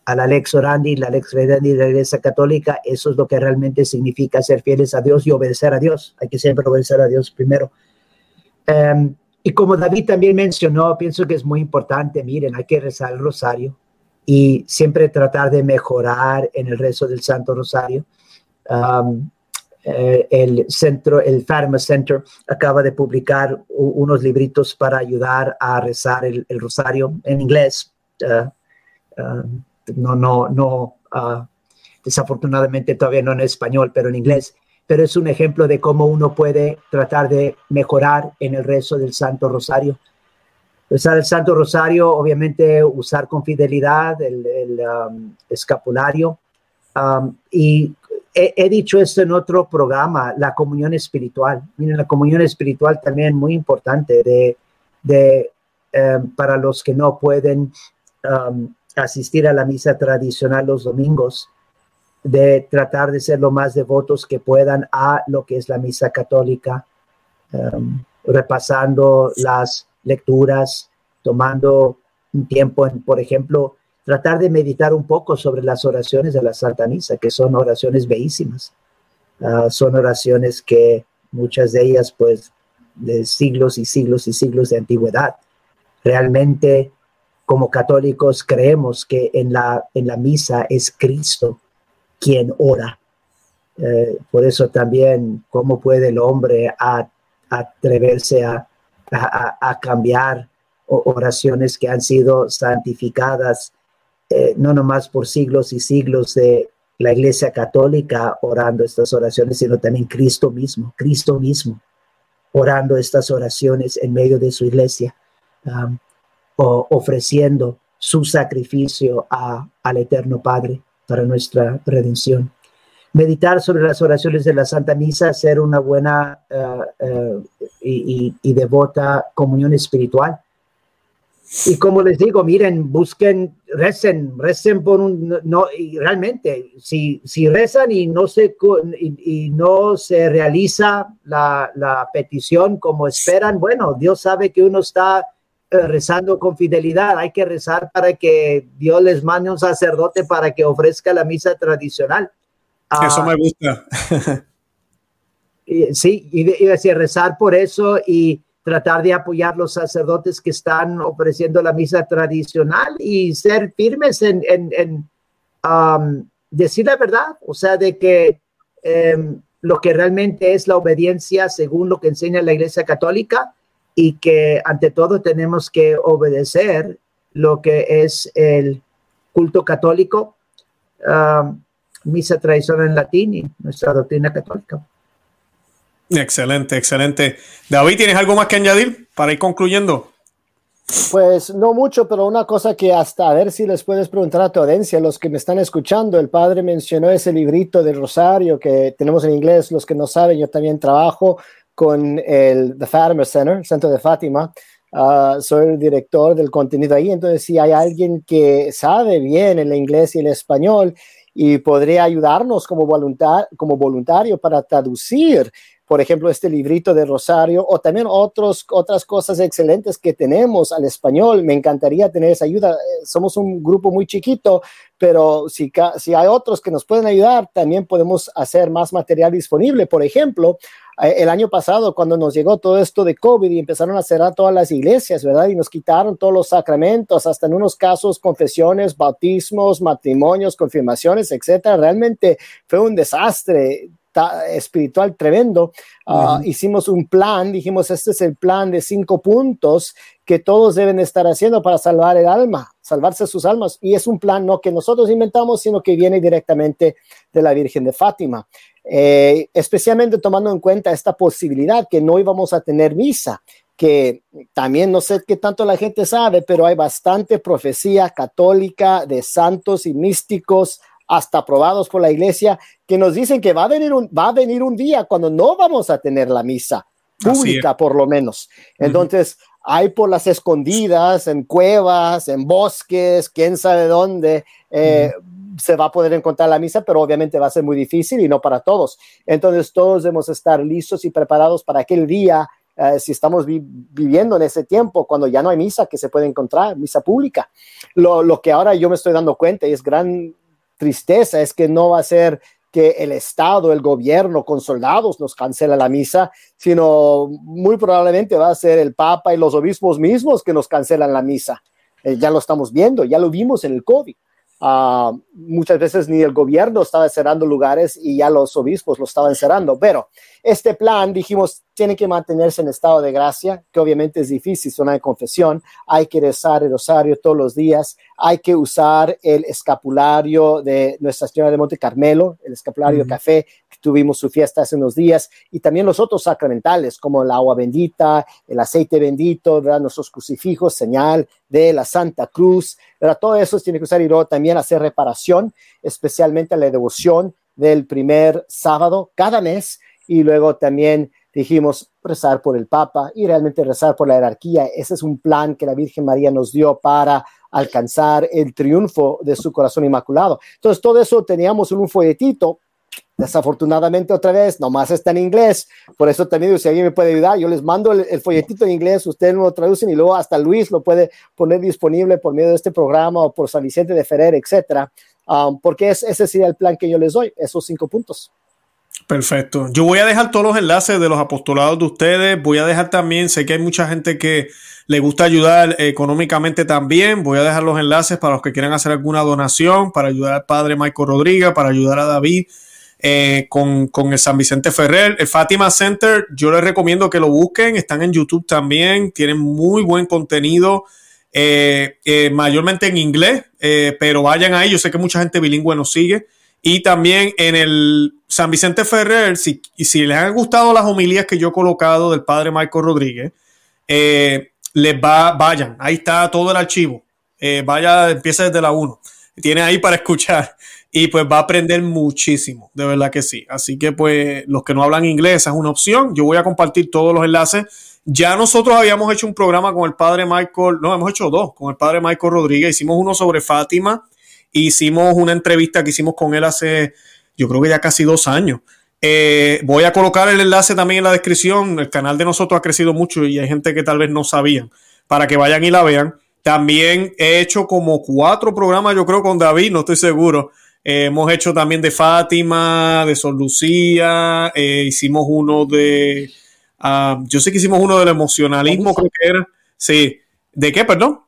C: a, la lex orandi, la lex credendi de la Iglesia Católica, eso es lo que realmente significa ser fieles a Dios y obedecer a Dios. Hay que siempre obedecer a Dios primero. Um, y como David también mencionó, pienso que es muy importante, miren, hay que rezar el rosario y siempre tratar de mejorar en el rezo del Santo Rosario. Um, eh, el centro, el Fatima Center, acaba de publicar unos libritos para ayudar a rezar el, el rosario en inglés. Uh, uh, no, no, no, uh, desafortunadamente todavía no en español, pero en inglés pero es un ejemplo de cómo uno puede tratar de mejorar en el rezo del Santo Rosario. Usar el Santo Rosario, obviamente usar con fidelidad el, el um, escapulario. Um, y he, he, dicho esto en otro programa, la comunión espiritual. Miren, la comunión espiritual también muy importante de, de um, para los que no pueden asistir a la misa tradicional los domingos de tratar de ser lo más devotos que puedan a lo que es la misa católica, um, repasando las lecturas, tomando un tiempo en, por ejemplo, tratar de meditar un poco sobre las oraciones de la Santa Misa, que son oraciones bellísimas. Uh, son oraciones que muchas de ellas, pues, de siglos y siglos y siglos de antigüedad. Realmente, como católicos, creemos que en la, en la misa es Cristo quien ora. Eh, por eso también, ¿cómo puede el hombre atreverse a, cambiar oraciones que han sido santificadas, eh, no nomás por siglos y siglos de la Iglesia Católica orando estas oraciones, sino también Cristo mismo, Cristo mismo orando estas oraciones en medio de su iglesia, um, o ofreciendo su sacrificio a, al Eterno Padre para nuestra redención. Meditar sobre las oraciones de la Santa Misa, hacer una buena uh, uh, y, y, y, devota comunión espiritual. Y como les digo, miren, busquen, recen, recen por un, no, y realmente, si, si rezan y no se, y, y no se realiza la, la petición como esperan, bueno, Dios sabe que uno está rezando con fidelidad. Hay que rezar para que Dios les mande un sacerdote para que ofrezca la misa tradicional.
A: Eso me gusta.
C: sí, y, y decir, rezar por eso y tratar de apoyar los sacerdotes que están ofreciendo la misa tradicional y ser firmes en, en, en um, decir la verdad, o sea, de que um, lo que realmente es la obediencia según lo que enseña la Iglesia Católica y que ante todo tenemos que obedecer lo que es el culto católico, uh, misa tradicional en latín y nuestra doctrina católica.
A: Excelente, excelente. David, ¿tienes algo más que añadir para ir concluyendo.
B: Pues no mucho, pero una cosa que hasta a ver si les puedes preguntar a tu audiencia, los que me están escuchando, el padre mencionó ese librito del Rosario que tenemos en inglés, los que no saben, yo también trabajo con el The Fatima Center, Centro de Fátima, ah, soy el director del contenido ahí, entonces si hay alguien que sabe bien el inglés y el español y podría ayudarnos como, voluntar, como voluntario para traducir por ejemplo, este librito de Rosario o también otros, otras cosas excelentes que tenemos al español. Me encantaría tener esa ayuda. Eh, somos un grupo muy chiquito, pero si, si hay otros que nos pueden ayudar, también podemos hacer más material disponible. Por ejemplo, el año pasado, cuando nos llegó todo esto de COVID y empezaron a cerrar todas las iglesias, ¿verdad? Y nos quitaron todos los sacramentos, hasta en unos casos confesiones, bautismos, matrimonios, confirmaciones, etcétera. Realmente fue un desastre espiritual tremendo. Ah, hicimos un plan, dijimos, este es el plan de cinco puntos que todos deben estar haciendo para salvar el alma, salvarse sus almas. Y es un plan no que nosotros inventamos, sino que viene directamente de la Virgen de Fátima. Eh, especialmente tomando en cuenta esta posibilidad que no íbamos a tener misa que también no sé qué tanto la gente sabe, pero hay bastante profecía católica de santos y místicos hasta aprobados por la iglesia, que nos dicen que va a venir un, va a venir un día cuando no vamos a tener la misa pública, por lo menos. Entonces, hay por las escondidas, en cuevas, en bosques, quién sabe dónde. Eh, se va a poder encontrar la misa, pero obviamente va a ser muy difícil y no para todos. Entonces todos debemos estar listos y preparados para aquel día, eh, si estamos viviendo en ese tiempo, cuando ya no hay misa que se puede encontrar, misa pública. Lo, lo, que ahora yo me estoy dando cuenta y es gran tristeza es que no va a ser que el Estado, el gobierno con soldados nos cancela la misa, sino muy probablemente va a ser el Papa y los obispos mismos que nos cancelan la misa. Eh, ya lo estamos viendo, ya lo vimos en el COVID. Ah, muchas veces ni el gobierno estaba cerrando lugares y ya los obispos lo estaban cerrando. Pero este plan, dijimos, tiene que mantenerse en estado de gracia, que obviamente es difícil, zona de confesión. Hay que rezar el rosario todos los días. Hay que usar el escapulario de Nuestra Señora de Monte Carmelo, el escapulario café, que tuvimos su fiesta hace unos días, y también los otros sacramentales, como el agua bendita, el aceite bendito, ¿verdad? nuestros crucifijos, señal de la Santa Cruz. ¿verdad? Todo eso tiene que usar y luego también hacer reparación, especialmente la devoción del primer sábado cada mes y luego también dijimos rezar por el Papa y realmente rezar por la jerarquía. Ese es un plan que la Virgen María nos dio para alcanzar el triunfo de su corazón inmaculado. Entonces, todo eso teníamos en un folletito. Desafortunadamente, otra vez, nomás está en inglés. Por eso también, si alguien me puede ayudar, yo les mando el, folletito en inglés, ustedes lo traducen y luego hasta Luis lo puede poner disponible por medio de este programa o por San Vicente de Ferrer, etcétera. Um, porque ese sería el plan que yo les doy, esos cinco puntos.
A: Perfecto. Yo voy a dejar todos los enlaces de los apostolados de ustedes. Voy a dejar también, sé que hay mucha gente que le gusta ayudar económicamente también. Voy a dejar los enlaces para los que quieran hacer alguna donación, para ayudar al padre Michael Rodríguez, para ayudar a David eh, con, el San Vicente Ferrer. El Fátima Center, yo les recomiendo que lo busquen. Están en YouTube también. Tienen muy buen contenido. Eh, eh, mayormente en inglés, pero vayan ahí. Yo sé que mucha gente bilingüe nos sigue. Y también en el San Vicente Ferrer, si, si les han gustado las homilías que yo he colocado del padre Michael Rodríguez, eh, les va, vayan, ahí está todo el archivo. Eh, vaya, empieza desde la 1. Tiene ahí para escuchar y pues va a aprender muchísimo, de verdad que sí. Así que pues los que no hablan inglés es una opción. Yo voy a compartir todos los enlaces. Ya nosotros habíamos hecho un programa con el padre Michael, no, hemos hecho dos, con el padre Michael Rodríguez. Hicimos uno sobre Fátima Hicimos una entrevista que hicimos con él hace, yo creo que ya casi dos años. Eh, voy a colocar el enlace también en la descripción. El canal de nosotros ha crecido mucho y hay gente que tal vez no sabían para que vayan y la vean. También he hecho como cuatro programas, yo creo, con David, no estoy seguro. Eh, hemos hecho también de Fátima, de Sol Lucía, eh, hicimos uno de, ah, yo sé que hicimos uno del emocionalismo, creo que era. Sí. ¿De qué, perdón?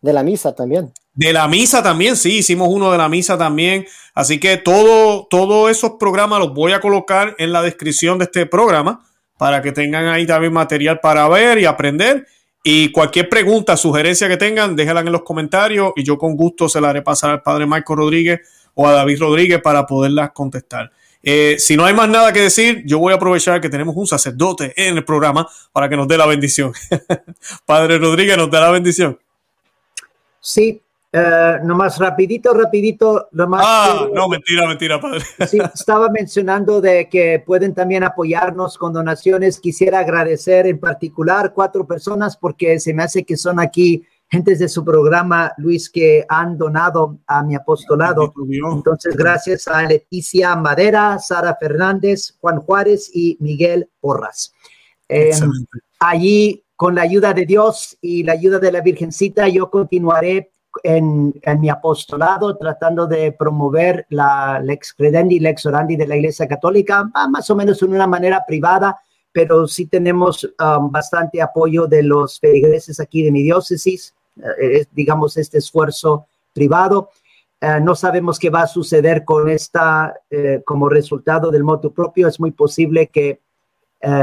B: De la misa también.
A: De la misa también, sí, hicimos uno de la misa también. Así que todo, todos esos programas los voy a colocar en la descripción de este programa para que tengan ahí también material para ver y aprender. Y cualquier pregunta, sugerencia que tengan, déjenla en los comentarios y yo con gusto se la haré pasar al padre Marco Rodríguez o a David Rodríguez para poderlas contestar. Eh, si no hay más nada que decir, yo voy a aprovechar que tenemos un sacerdote en el programa para que nos dé la bendición. Padre Rodríguez, nos da la bendición.
C: Sí, uh, nomás rapidito, rapidito, nomás.
A: Ah, no, mentira, mentira, padre.
C: Sí, estaba mencionando de que pueden también apoyarnos con donaciones. Quisiera agradecer en particular cuatro personas porque se me hace que son aquí gentes de su programa, Luis, que han donado a mi apostolado. Entonces, gracias a Leticia Madera, Sara Fernández, Juan Juárez y Miguel Porras. Eh, allí, con la ayuda de Dios y la ayuda de la Virgencita, yo continuaré en, mi apostolado tratando de promover la lex credendi, lex orandi de la Iglesia Católica, más o menos en una manera privada, pero sí tenemos um, bastante apoyo de los feligreses aquí de mi diócesis eh, digamos, este esfuerzo privado. Eh, no sabemos qué va a suceder con esta eh, como resultado del moto propio. Es muy posible que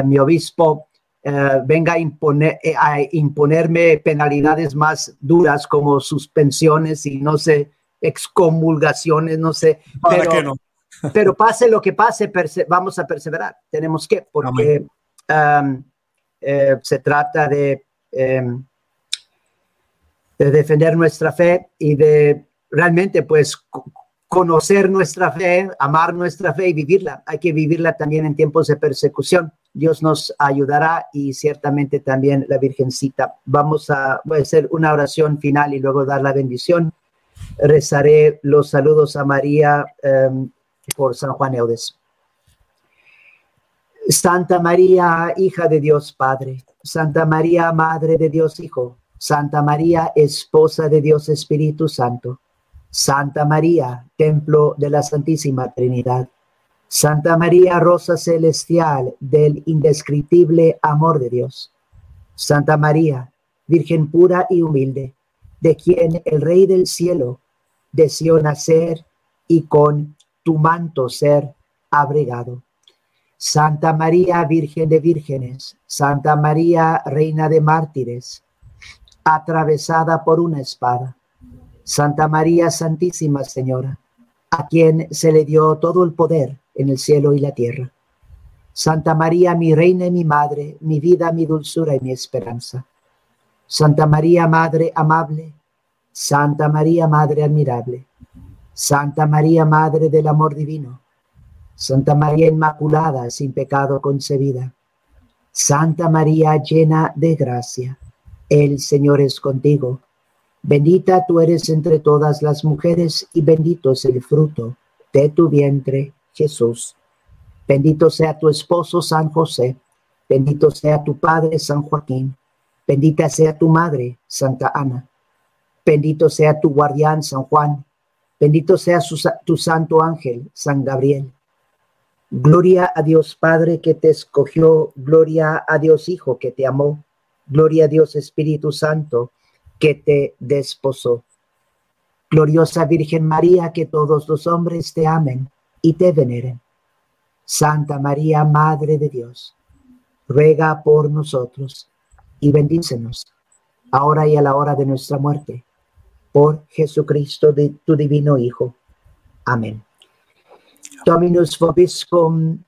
C: mi obispo venga a, imponer, a imponerme penalidades más duras como suspensiones y no sé, excomulgaciones, no sé. Pero, pero pase lo que pase, vamos a perseverar. Tenemos que, porque um, se trata de em, de defender nuestra fe y de realmente pues conocer nuestra fe, amar nuestra fe y vivirla. Hay que vivirla también en tiempos de persecución. Dios nos ayudará y ciertamente también la Virgencita. Vamos a, hacer una oración final y luego dar la bendición. Rezaré los saludos a María em, por San Juan Eudes. Santa María, hija de Dios Padre. Santa María, Madre de Dios Hijo. Santa María, esposa de Dios Espíritu Santo. Santa María, templo de la Santísima Trinidad. Santa María, rosa celestial del indescriptible amor de Dios. Santa María, Virgen pura y humilde, de quien el Rey del cielo deseó nacer y con tu manto ser abrigado. Santa María, Virgen de vírgenes, Santa María, Reina de mártires, atravesada por una espada. Santa María Santísima Señora, a quien se le dio todo el poder en el cielo y la tierra. Santa María, mi reina y mi madre, mi vida, mi dulzura y mi esperanza. Santa María, Madre amable, Santa María, Madre admirable, Santa María, Madre del amor divino, Santa María Inmaculada, sin pecado concebida, Santa María llena de gracia el Señor es contigo. Bendita tú eres entre todas las mujeres y bendito es el fruto de tu vientre, Jesús. Bendito sea tu esposo San José, bendito sea tu padre San Joaquín, bendita sea tu madre Santa Ana, bendito sea tu guardián San Juan, bendito sea tu santo ángel San Gabriel. Gloria a Dios Padre que te escogió, gloria a Dios Hijo que te amó Gloria a Dios Espíritu Santo, que te desposó. Gloriosa Virgen María, que todos los hombres te amen y te veneren. Santa María, Madre de Dios, ruega por nosotros y bendícenos, ahora y a la hora de nuestra muerte, por Jesucristo, de tu divino Hijo. Amén. Dominus vobiscum,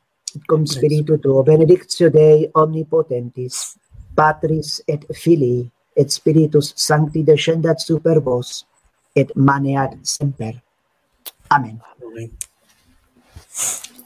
C: cum spiritu tuo, benedictio Dei omnipotentis, Patris et Filii et Spiritus Sancti descendat super vos et maneat semper. Amén.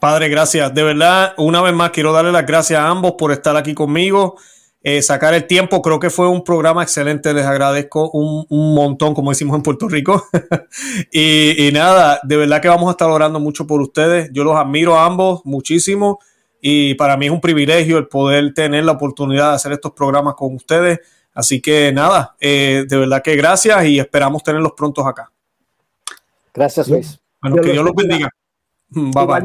A: Padre, gracias. De verdad, una vez más quiero darle las gracias a ambos por estar aquí conmigo, eh, sacar el tiempo. Creo que fue un programa excelente. Les agradezco un, montón, como decimos en Puerto Rico. y, y, nada, de verdad que vamos a estar orando mucho por ustedes. Yo los admiro a ambos muchísimo y para mí es un privilegio el poder tener la oportunidad de hacer estos programas con ustedes. Así que nada, eh, de verdad que gracias y esperamos tenerlos prontos acá.
B: Gracias, Luis.
A: Bueno, que Dios los bendiga. Bye bye.